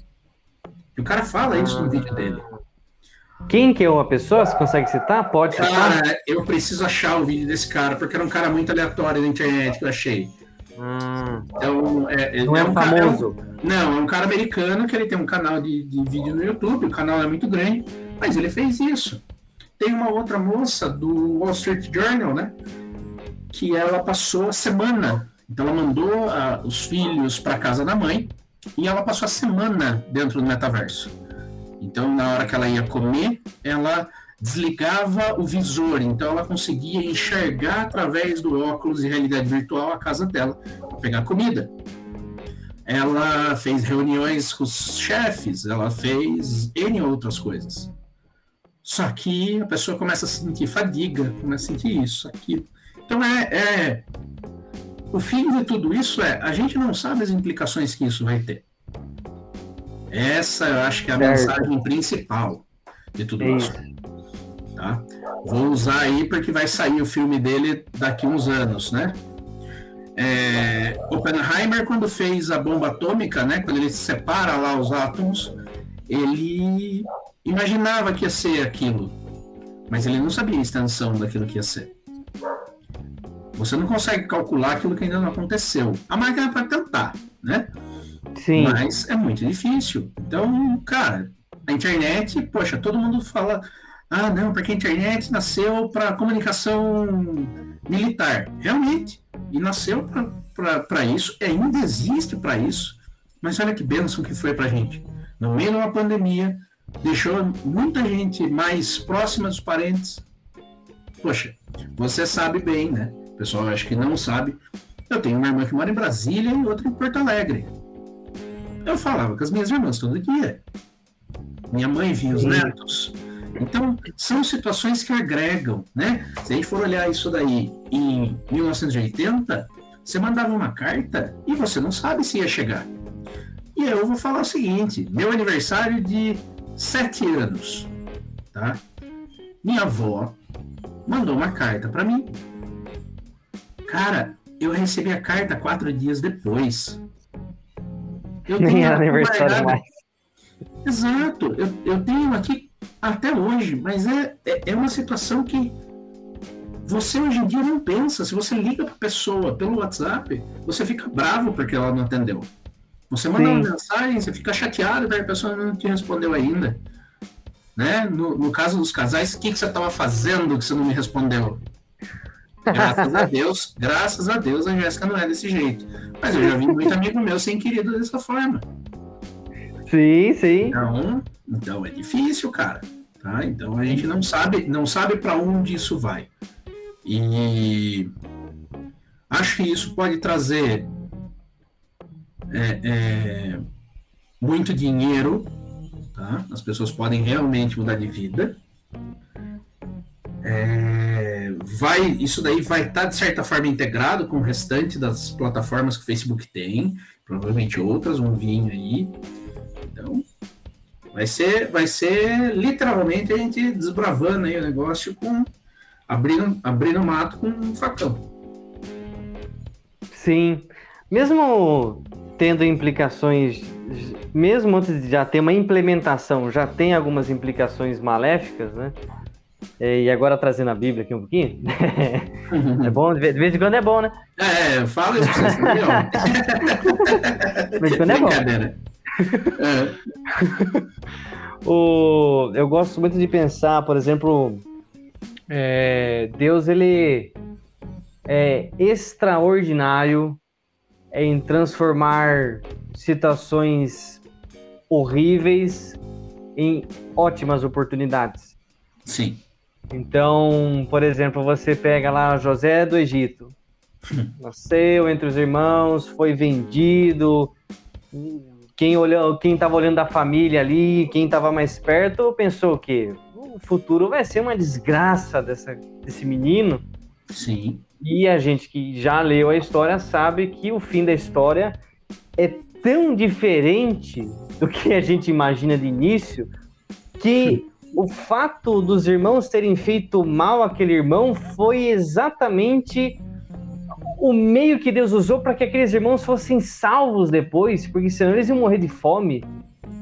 E o cara fala isso no vídeo dele. Quem que é uma pessoa? Você consegue citar? Pode citar? Cara, eu preciso achar o vídeo desse cara, porque era um cara muito aleatório na internet que eu achei. Hum, Então, é, não é, um cara- famoso. Não, é um cara americano que ele tem um canal de, de vídeo no YouTube, o canal é muito grande, mas ele fez isso. Tem uma outra moça do Wall Street Journal, né? Que ela passou a semana. Então ela mandou ah, os filhos para casa da mãe e ela passou a semana dentro do metaverso. Então na hora que ela ia comer, ela desligava o visor, então ela conseguia enxergar através do óculos de realidade virtual a casa dela para pegar comida ela fez reuniões com os chefes, ela fez N outras coisas. Só que a pessoa começa a sentir fadiga, começa a sentir isso, aquilo. Então é, é. O fim de tudo isso é a gente não sabe as implicações que isso vai ter. Essa eu acho que é a Certo. mensagem principal de tudo É isso. Tá? Vou usar aí porque vai sair o filme dele daqui uns anos, né? É, Oppenheimer, quando fez a bomba atômica, né, quando ele separa lá os átomos, ele imaginava que ia ser aquilo, mas ele não sabia a extensão daquilo que ia ser. Você não consegue calcular aquilo que ainda não aconteceu. A máquina pode tentar, né? Sim. Mas é muito difícil. Então, cara, a internet, poxa, todo mundo fala, ah, não, porque a internet nasceu para comunicação militar. Realmente, e nasceu para isso, e ainda existe para isso. Mas olha que bênção que foi para gente. No meio de uma pandemia, deixou muita gente mais próxima dos parentes. Poxa, você sabe bem, né? O pessoal acho que não sabe. Eu tenho uma irmã que mora em Brasília e outra em Porto Alegre. Eu falava com as minhas irmãs todo dia. Minha mãe via os netos. Então, são situações que agregam, né? Se a gente for olhar isso daí em 1980, você mandava uma carta e você não sabe se ia chegar. E eu vou falar o seguinte: meu aniversário de sete anos, tá? Minha avó mandou uma carta para mim. Cara, eu recebi a carta quatro dias depois. Eu Nem tenho era aniversário guardada- mais. Exato, eu, eu tenho aqui até hoje, mas é, é, é uma situação que você hoje em dia não pensa. Se você liga para pessoa pelo WhatsApp, você fica bravo porque ela não atendeu. Você manda Sim. uma mensagem, você fica chateado porque a pessoa não te respondeu ainda. Né? No, no caso dos casais, o que, que você estava fazendo que você não me respondeu? Graças a Deus, graças a Deus a Jéssica não é desse jeito. Mas eu já vi muito amigo meu sem querido dessa forma. Sim, sim. Então, então é difícil, cara. Tá? Então a gente não sabe, não sabe para onde isso vai. E acho que isso pode trazer é, é, muito dinheiro, tá? As pessoas podem realmente mudar de vida. É, vai, isso daí vai estar de certa forma integrado com o restante das plataformas que o Facebook tem, provavelmente outras vão vir aí. Então, vai ser, vai ser literalmente a gente desbravando aí o negócio com abrindo, abrindo mato com um facão. Sim. Mesmo tendo implicações, mesmo antes de já ter uma implementação, já tem algumas implicações maléficas, né? É, E agora trazendo a Bíblia aqui um pouquinho. É bom, de vez em quando é bom, né? É, fala isso pra vocês? De vez em quando é bom. É. O, eu gosto muito de pensar, por exemplo, é, Deus ele é extraordinário em transformar situações horríveis em ótimas oportunidades. Sim. Então, por exemplo, você pega lá José do Egito. Nasceu entre os irmãos, foi vendido, quem olhou, quem estava olhando da família ali, quem estava mais perto, pensou que o futuro vai ser uma desgraça dessa, desse menino. Sim. E a gente que já leu a história sabe que o fim da história é tão diferente do que a gente imagina de início que o fato dos irmãos terem feito mal àquele irmão foi exatamente o meio que Deus usou para que aqueles irmãos fossem salvos depois, porque senão eles iam morrer de fome.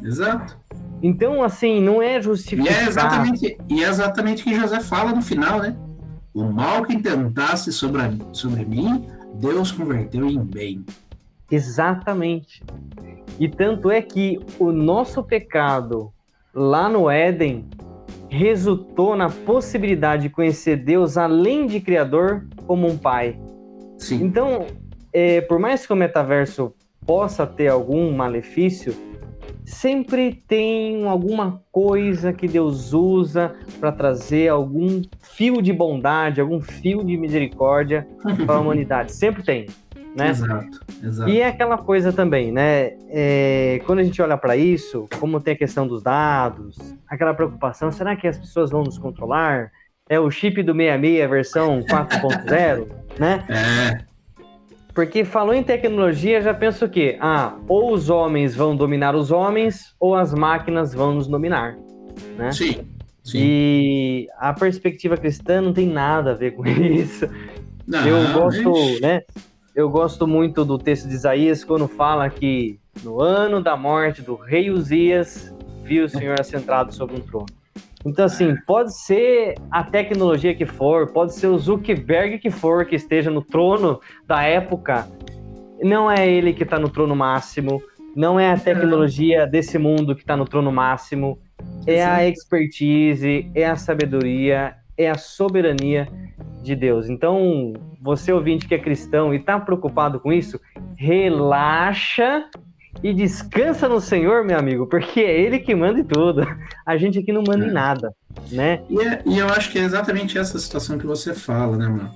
Exato. Então, assim, não é justificado. E é exatamente, e é exatamente o que José fala no final, né? O mal que intentasse sobre, a, sobre mim, Deus converteu em bem. Exatamente. E tanto é que o nosso pecado lá no Éden resultou na possibilidade de conhecer Deus além de Criador como um Pai. Sim. Então, é, por mais que o metaverso possa ter algum malefício, sempre tem alguma coisa que Deus usa para trazer algum fio de bondade, algum fio de misericórdia para a humanidade. Sempre tem. Né? Exato, exato. E é aquela coisa também, né? É, quando a gente olha para isso, como tem a questão dos dados, aquela preocupação, será que as pessoas vão nos controlar? É o chip do 66 versão 4.0, né? É, Porque falou em tecnologia, já penso o quê? Ah, ou os homens vão dominar os homens, ou as máquinas vão nos dominar, né? sim, sim. E a perspectiva cristã não tem nada a ver com isso. Não, eu gosto, ixi, né? Eu gosto muito do texto de Isaías quando fala que no ano da morte do rei Uzias viu o Senhor assentado sobre um trono. Então, assim, pode ser a tecnologia que for, pode ser o Zuckerberg que for que esteja no trono da época, não é ele que está no trono máximo, não é a tecnologia desse mundo que está no trono máximo, é a expertise, é a sabedoria, é a soberania de Deus. Então, você ouvinte que é cristão e está preocupado com isso, relaxa e descansa no Senhor, meu amigo, porque é Ele que manda em tudo. A gente aqui não manda em É. nada, né? E, é- e eu acho que é exatamente essa situação que você fala, né, mano?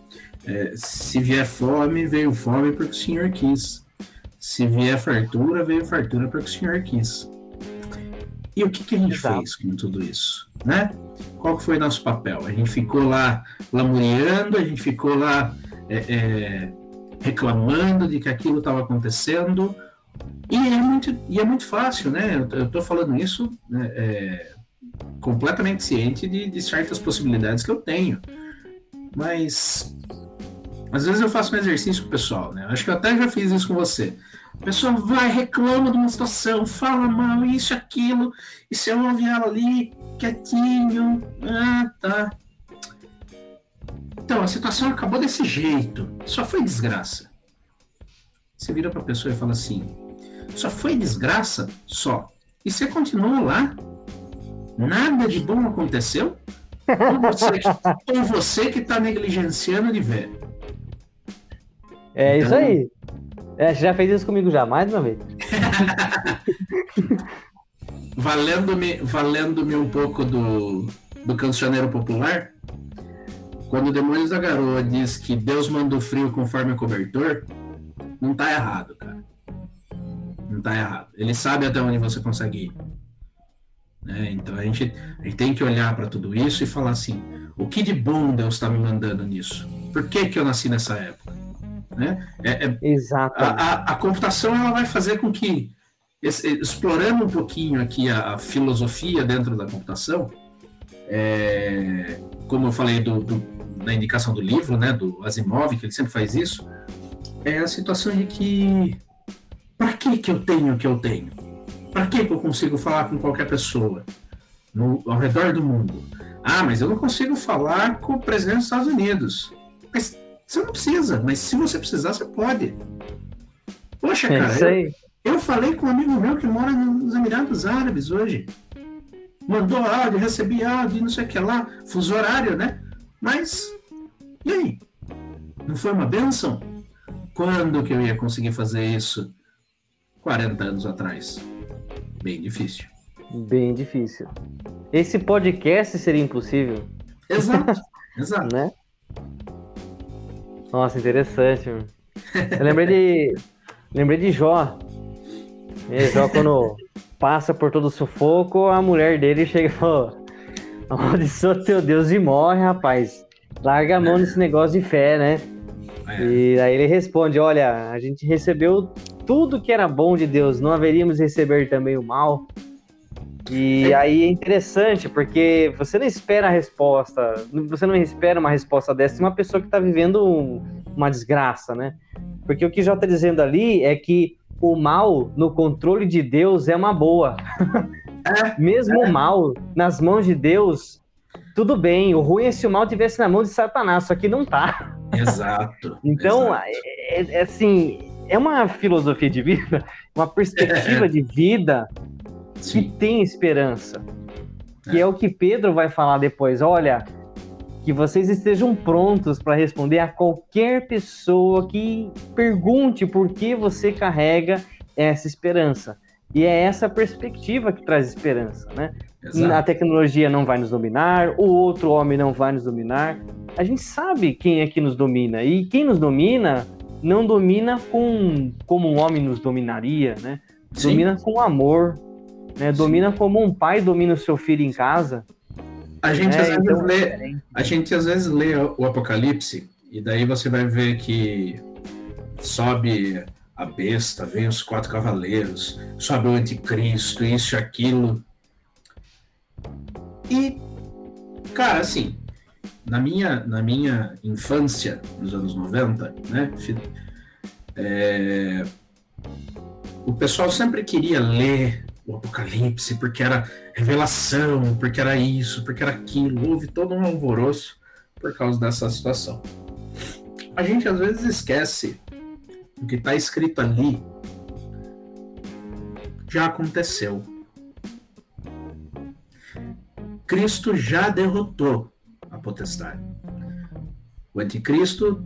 É, se vier fome, veio fome porque o Senhor quis. Se vier fartura, veio fartura porque o Senhor quis. E o que, que a gente Exato. fez com tudo isso, né? Qual foi nosso papel? A gente ficou lá lamuriando, a gente ficou lá é, é, reclamando de que aquilo estava acontecendo. E é, muito, e é muito fácil, né? Eu, tô falando isso né, é, completamente ciente de, de certas possibilidades que eu tenho. Mas às vezes eu faço um exercício pessoal, né? Acho que eu até já fiz isso com você. A pessoa vai, reclama de uma situação, fala mal, isso, aquilo, e você ouve ela ali, quietinho. Ah, tá. Então, a situação acabou desse jeito. Só foi desgraça. Você vira pra pessoa e fala assim: só foi desgraça? Só. E você continuou lá? Nada de bom aconteceu? Ou você, que está negligenciando de ver? É Então- isso aí. É, já fez isso comigo já, mais uma vez. Valendo-me valendo um pouco do, do cancioneiro popular, quando o Demônios da Garoa diz que Deus manda o frio conforme o cobertor, não tá errado, cara. Não tá errado. Ele sabe até onde você consegue ir. Né? Então a gente, a gente tem que olhar para tudo isso e falar assim: o que de bom Deus está me mandando nisso? Por que, que eu nasci nessa época? Né? É, é Exato. a, a, a computação ela vai fazer com que, explorando um pouquinho aqui a, a filosofia dentro da computação, é, como eu falei do, do- na indicação do livro, né, do Asimov, que ele sempre faz isso, é a situação de que para que que eu tenho o que eu tenho? Para que que eu consigo falar com qualquer pessoa no, ao redor do mundo? Ah, mas eu não consigo falar com o presidente dos Estados Unidos. Mas você não precisa, mas se você precisar, você pode. Poxa, É cara, eu, eu falei com um amigo meu que mora nos Emirados Árabes hoje. Mandou áudio, recebi áudio, não sei o que lá, fuso horário, né? Mas, e aí? Não foi uma benção? Quando que eu ia conseguir fazer isso 40 anos atrás? Bem difícil. Bem difícil. Esse podcast seria impossível, Exato, exato. né? Nossa, interessante. mano. Eu lembrei de, lembrei de Jó. E só quando passa por todo o sufoco, a mulher dele chega e fala: Amaldiçoa teu Deus e morre, rapaz. Larga a mão nesse negócio de fé, né? É. E aí ele responde: Olha, a gente recebeu tudo que era bom de Deus, não haveríamos receber também o mal. E é. aí é interessante, porque você não espera a resposta, você não espera uma resposta dessa de uma pessoa que está vivendo um, uma desgraça, né? Porque o que já está dizendo ali é que o mal no controle de Deus é uma boa. É, Mesmo é. o mal nas mãos de Deus, tudo bem. O ruim é se o mal tivesse na mão de Satanás, só que não tá. Exato. então, exato. É, é, assim, é uma filosofia de vida, uma perspectiva de vida Sim. que tem esperança. Que é. é o que Pedro vai falar depois. Olha, que vocês estejam prontos para responder a qualquer pessoa que pergunte por que você carrega essa esperança. E é essa perspectiva que traz esperança, né? Exato. A tecnologia não vai nos dominar, o outro homem não vai nos dominar. A gente sabe quem é que nos domina e quem nos domina não domina com como um homem nos dominaria, né? Sim. Domina com amor, né? Domina como um pai domina o seu filho em casa. A gente, é, às, vezes então lê, é a gente às vezes lê o Apocalipse e daí você vai ver que sobe a besta, vem os quatro cavaleiros, sobe o anticristo, isso e aquilo. E, cara, assim, na minha, na minha infância, nos anos 90, né, é, o pessoal sempre queria ler o Apocalipse, porque era revelação, porque era isso, porque era aquilo. Houve todo um alvoroço por causa dessa situação. A gente às vezes esquece o que está escrito ali já aconteceu. Cristo já derrotou a potestade. O anticristo,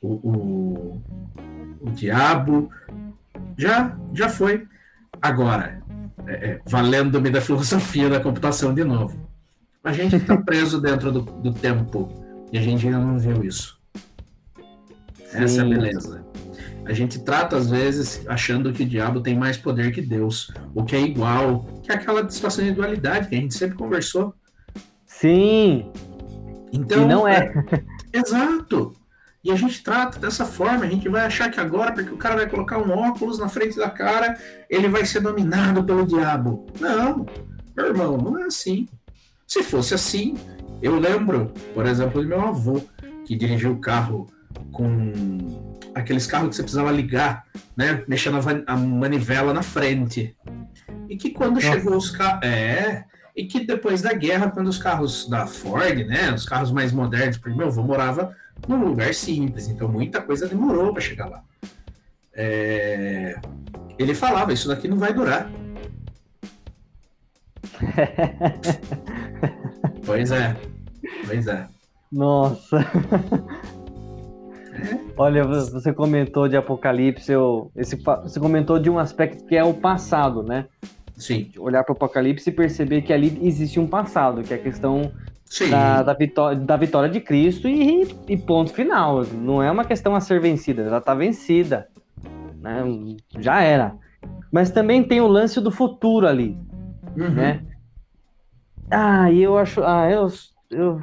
o, o, o, o diabo, já, já foi. Agora, é, é, valendo-me da filosofia da computação de novo. A gente está preso dentro do, do, tempo e a gente ainda não viu isso. Sim. Essa é a beleza. A gente trata, às vezes, achando que o diabo tem mais poder que Deus, o que é igual, que é aquela situação de dualidade que a gente sempre conversou. Sim. Então, e não é. é. Exato. E a gente trata dessa forma, a gente vai achar que agora, porque o cara vai colocar um óculos na frente da cara, ele vai ser dominado pelo diabo. Não, meu irmão, não é assim. Se fosse assim, eu lembro, por exemplo, do meu avô, que dirigiu o carro com aqueles carros que você precisava ligar, né? Mexendo a manivela na frente. E que quando Nossa. chegou os carros. É. E que depois da guerra, quando os carros da Ford, né? Os carros mais modernos, porque meu avô morava num lugar simples, então muita coisa demorou para chegar lá. É... Ele falava, isso daqui não vai durar. pois é, pois é. Nossa. É? Olha, você comentou de Apocalipse, eu, esse, você comentou de um aspecto que é o passado, né? Sim. Olhar para o Apocalipse e perceber que ali existe um passado, que é a questão da, da, vitória, da vitória de Cristo e, e, ponto final. Não é uma questão a ser vencida, ela está vencida. Né? Já era. Mas também tem o lance do futuro ali. Uhum. Né? Ah, e eu acho. Ah, eu, eu.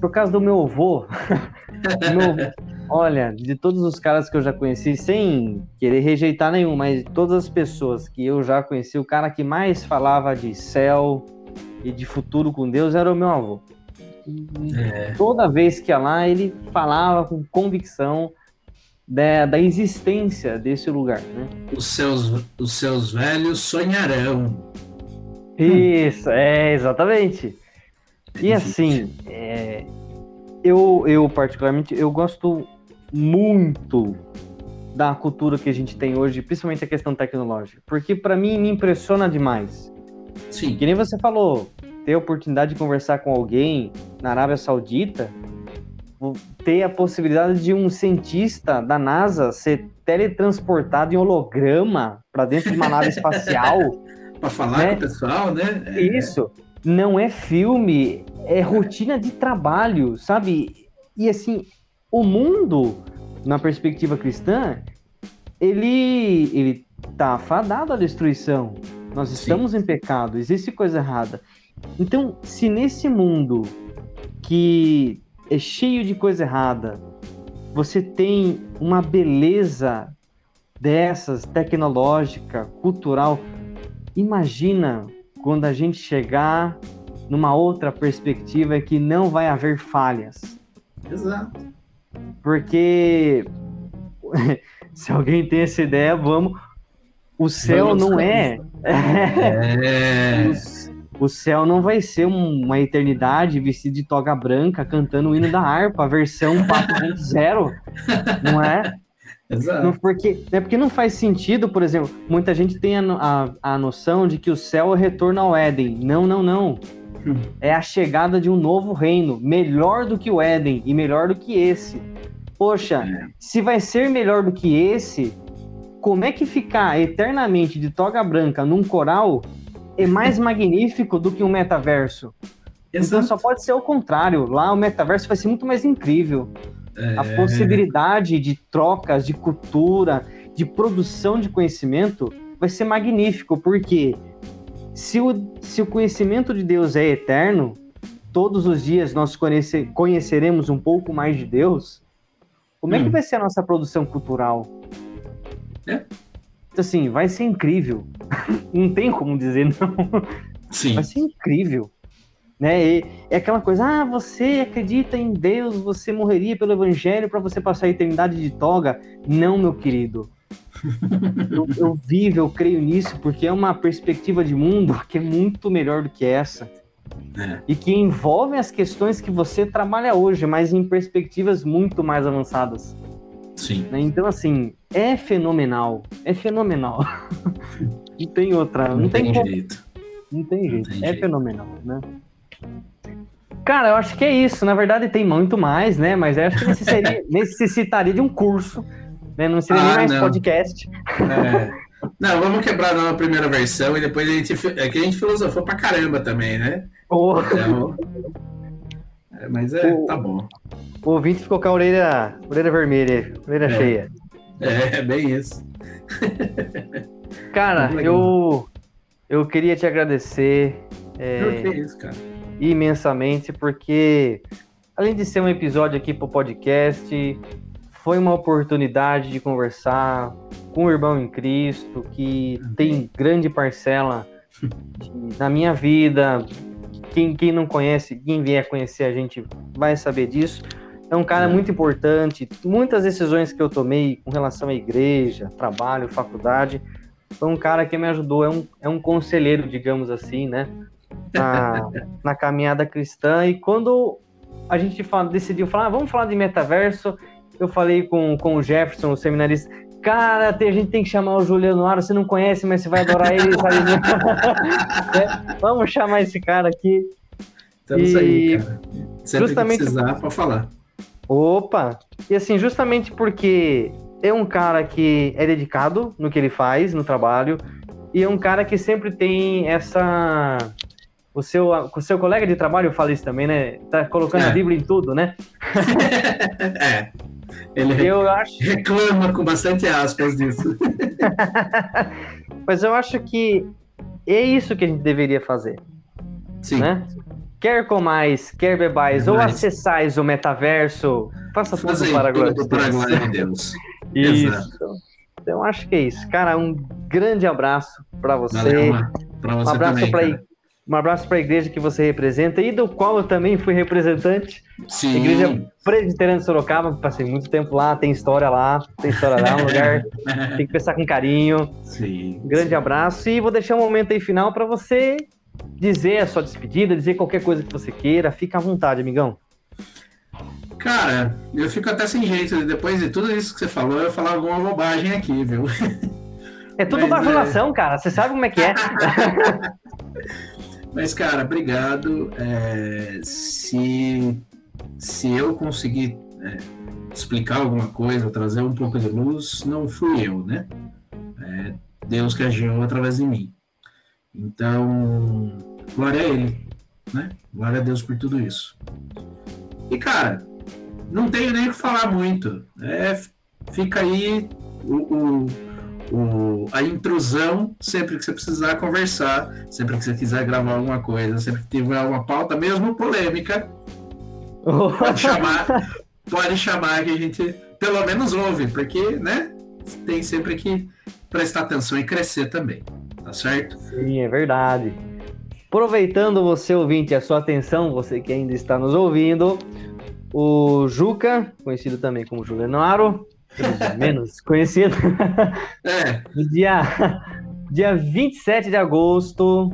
Por causa do meu avô. meu, olha, de todos os caras que eu já conheci, sem querer rejeitar nenhum, mas todas as pessoas que eu já conheci, o cara que mais falava de céu, e de futuro com Deus era o meu avô. É. Toda vez que ia lá, ele falava com convicção da, da existência desse lugar. Né? Os, seus, os seus velhos sonharão. Isso, é, exatamente. E assim, é, eu, eu particularmente, eu gosto muito da cultura que a gente tem hoje, principalmente a questão tecnológica, porque para mim me impressiona demais. Sim. Que nem você falou, ter a oportunidade de conversar com alguém na Arábia Saudita, ter a possibilidade de um cientista da NASA ser teletransportado em holograma para dentro de uma nave espacial. para falar né? com o pessoal, né? É. Isso. Não é filme, é rotina de trabalho, sabe? E assim, o mundo, na perspectiva cristã, ele, ele tá fadado à destruição. Nós estamos Sim. em pecado, existe coisa errada. Então, se nesse mundo que é cheio de coisa errada, você tem uma beleza dessas, tecnológica, cultural, imagina quando a gente chegar numa outra perspectiva que não vai haver falhas. Exato. Porque se alguém tem essa ideia, vamos. O céu não é. é. O céu não vai ser uma eternidade vestido de toga branca cantando o hino da harpa, versão 4.0, não é? Exato. Não, porque, é porque não faz sentido, por exemplo, muita gente tem a, a, a noção de que o céu é o retorno ao Éden. Não, não, não. É a chegada de um novo reino, melhor do que o Éden e melhor do que esse. Poxa, é. se vai ser melhor do que esse, como é que ficar eternamente de toga branca num coral é mais magnífico do que um metaverso. Então, Exato. Então só pode ser o contrário. Lá o metaverso vai ser muito mais incrível. É... A possibilidade de trocas, de cultura, de produção de conhecimento vai ser magnífico, porque se o, se o conhecimento de Deus é eterno, todos os dias nós conhece, conheceremos um pouco mais de Deus, como hum. é que hum. vai ser a nossa produção cultural? É assim, vai ser incrível. não tem como dizer não. Sim. Vai ser incrível. Né? E é aquela coisa, ah, você acredita em Deus, você morreria pelo evangelho para você passar a eternidade de toga? Não, meu querido. eu, eu vivo, eu creio nisso, porque é uma perspectiva de mundo que é muito melhor do que essa. É. E que envolve as questões que você trabalha hoje, mas em perspectivas muito mais avançadas. Sim. Né? Então, assim, é fenomenal. É fenomenal. não tem outra. Não, não tem, tem jeito. Não tem jeito. Não tem é jeito. fenomenal, né? Cara, eu acho que é isso. Na verdade, tem muito mais, né? Mas eu acho que necessitaria, necessitaria de um curso. Né? Não seria ah, nem mais não. podcast. É. Não, vamos quebrar na primeira versão e depois a gente. É que a gente filosofou pra caramba também, né? Oh. Então, é, mas é, o, tá bom. O ouvinte ficou com a orelha, orelha vermelha, orelha é. cheia. É, é bem isso. Cara, eu, eu queria te agradecer. É, que isso, cara. Imensamente, porque além de ser um episódio aqui pro podcast, foi uma oportunidade de conversar com o irmão em Cristo, que tem grande parcela na minha vida, quem, quem não conhece, quem vier conhecer a gente vai saber disso. É um cara é. muito importante. Muitas decisões que eu tomei com relação à igreja, trabalho, faculdade, foi um cara que me ajudou. É um, é um conselheiro, digamos assim, né? Na, na caminhada cristã. E quando a gente fala, decidiu falar, ah, vamos falar de metaverso, eu falei com, com o Jefferson, o seminarista, Cara, a gente tem que chamar o Juliano Aro, você não conhece, mas você vai adorar ele, sabe? é, vamos chamar esse cara aqui. Estamos e... aí, cara. Sempre justamente... precisar, para falar. Opa! E assim, justamente porque é um cara que é dedicado no que ele faz, no trabalho, e é um cara que sempre tem essa. O seu, o seu colega de trabalho fala isso também, né? Tá colocando é. a Bíblia em tudo, né? é. Ele eu acho... reclama com bastante aspas disso. Mas eu acho que é isso que a gente deveria fazer. Sim. Né? Quer comais, quer bebais, ou acessais o metaverso, faça tudo para a glória de Deus. Deus. isso. Exato. Então acho que é isso. Cara, um grande abraço para você. Valeu, pra você. Um abraço para um abraço para a igreja que você representa e do qual eu também fui representante. Sim. Igreja Presbiteriana de Sorocaba, passei muito tempo lá, tem história lá, tem história lá, um lugar tem que pensar com carinho. Sim. Um grande sim. abraço e vou deixar um momento aí final para você dizer a sua despedida, dizer qualquer coisa que você queira. Fica à vontade, amigão. Cara, eu fico até sem jeito. Depois de tudo isso que você falou, eu falar alguma bobagem aqui, viu? É tudo Mas, bajulação, é... cara. Você sabe como é que é. Mas, cara, obrigado. É, se, se eu conseguir é, explicar alguma coisa, trazer um pouco de luz, não fui eu, né? É Deus que agiu através de mim. Então, glória a Ele, né? Glória a Deus por tudo isso. E, cara, não tenho nem o que falar muito. É, fica aí o, o, o, a intrusão sempre que você precisar conversar, sempre que você quiser gravar alguma coisa, sempre que tiver uma pauta, mesmo polêmica, pode chamar, pode chamar que a gente pelo menos ouve, porque, né, tem sempre que prestar atenção e crescer também, tá certo? Sim, é verdade. Aproveitando você, ouvinte, a sua atenção, você que ainda está nos ouvindo, o Juca, conhecido também como Juliano Aro, menos conhecido, é. no dia, dia 27 de agosto,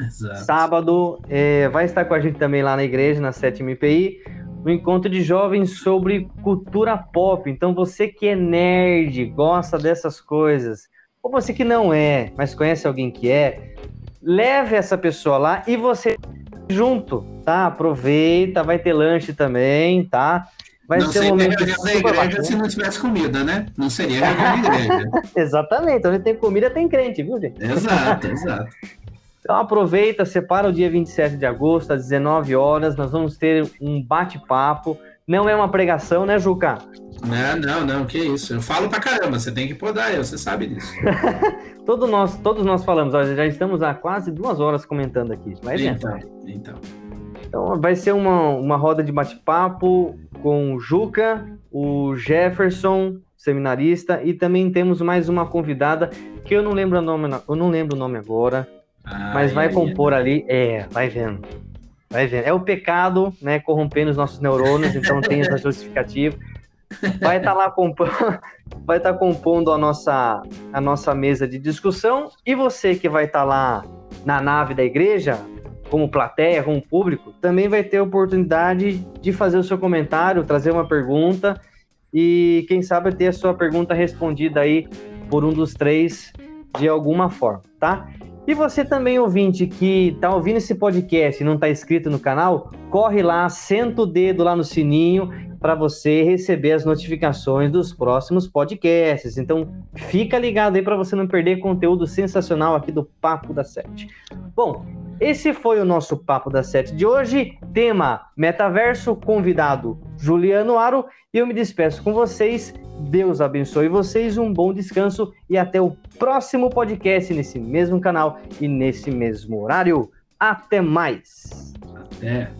Exato. sábado, é, vai estar com a gente também lá na igreja, na 7 IPI, no encontro de jovens sobre cultura pop. Então, você que é nerd, gosta dessas coisas, ou você que não é, mas conhece alguém que é, leve essa pessoa lá e você junto, tá? Aproveita, vai ter lanche também, tá? Vai não ser um momento da igreja bacana. se não tivesse comida, né? Não seria reunião da igreja. Exatamente, onde tem comida tem crente, viu, gente? Exato, exato. Então aproveita, separa o dia 27 de agosto, às 19 horas, nós vamos ter um bate-papo. Não é uma pregação, né, Juca? Não, não, não, que isso. Eu falo pra caramba, você tem que podar eu, você sabe disso. Todo nós, todos nós falamos, olha, já estamos há quase duas horas comentando aqui. Vai então, então. Então vai ser uma, uma roda de bate-papo com o Juca, o Jefferson, seminarista, e também temos mais uma convidada que eu não lembro o nome, eu não lembro o nome agora, mas vai compor ali, é, vai vendo. Vai vendo. É o pecado, né, corrompendo os nossos neurônios, então tem essa justificativa. Vai estar tá lá compondo, vai estar tá compondo a nossa, a nossa mesa de discussão e você que vai estar tá lá na nave da igreja, como plateia, como público, também vai ter a oportunidade de fazer o seu comentário, trazer uma pergunta e quem sabe ter a sua pergunta respondida aí por um dos três de alguma forma, tá? E você também, ouvinte, que está ouvindo esse podcast e não está inscrito no canal, corre lá, senta o dedo lá no sininho para você receber as notificações dos próximos podcasts. Então, fica ligado aí para você não perder conteúdo sensacional aqui do Papo da Sete. Bom, esse foi o nosso Papo da Sete de hoje. Tema Metaverso, convidado Juliano Aro. E eu me despeço com vocês Deus abençoe vocês, um bom descanso e até o próximo podcast nesse mesmo canal e nesse mesmo horário. Até mais. Até.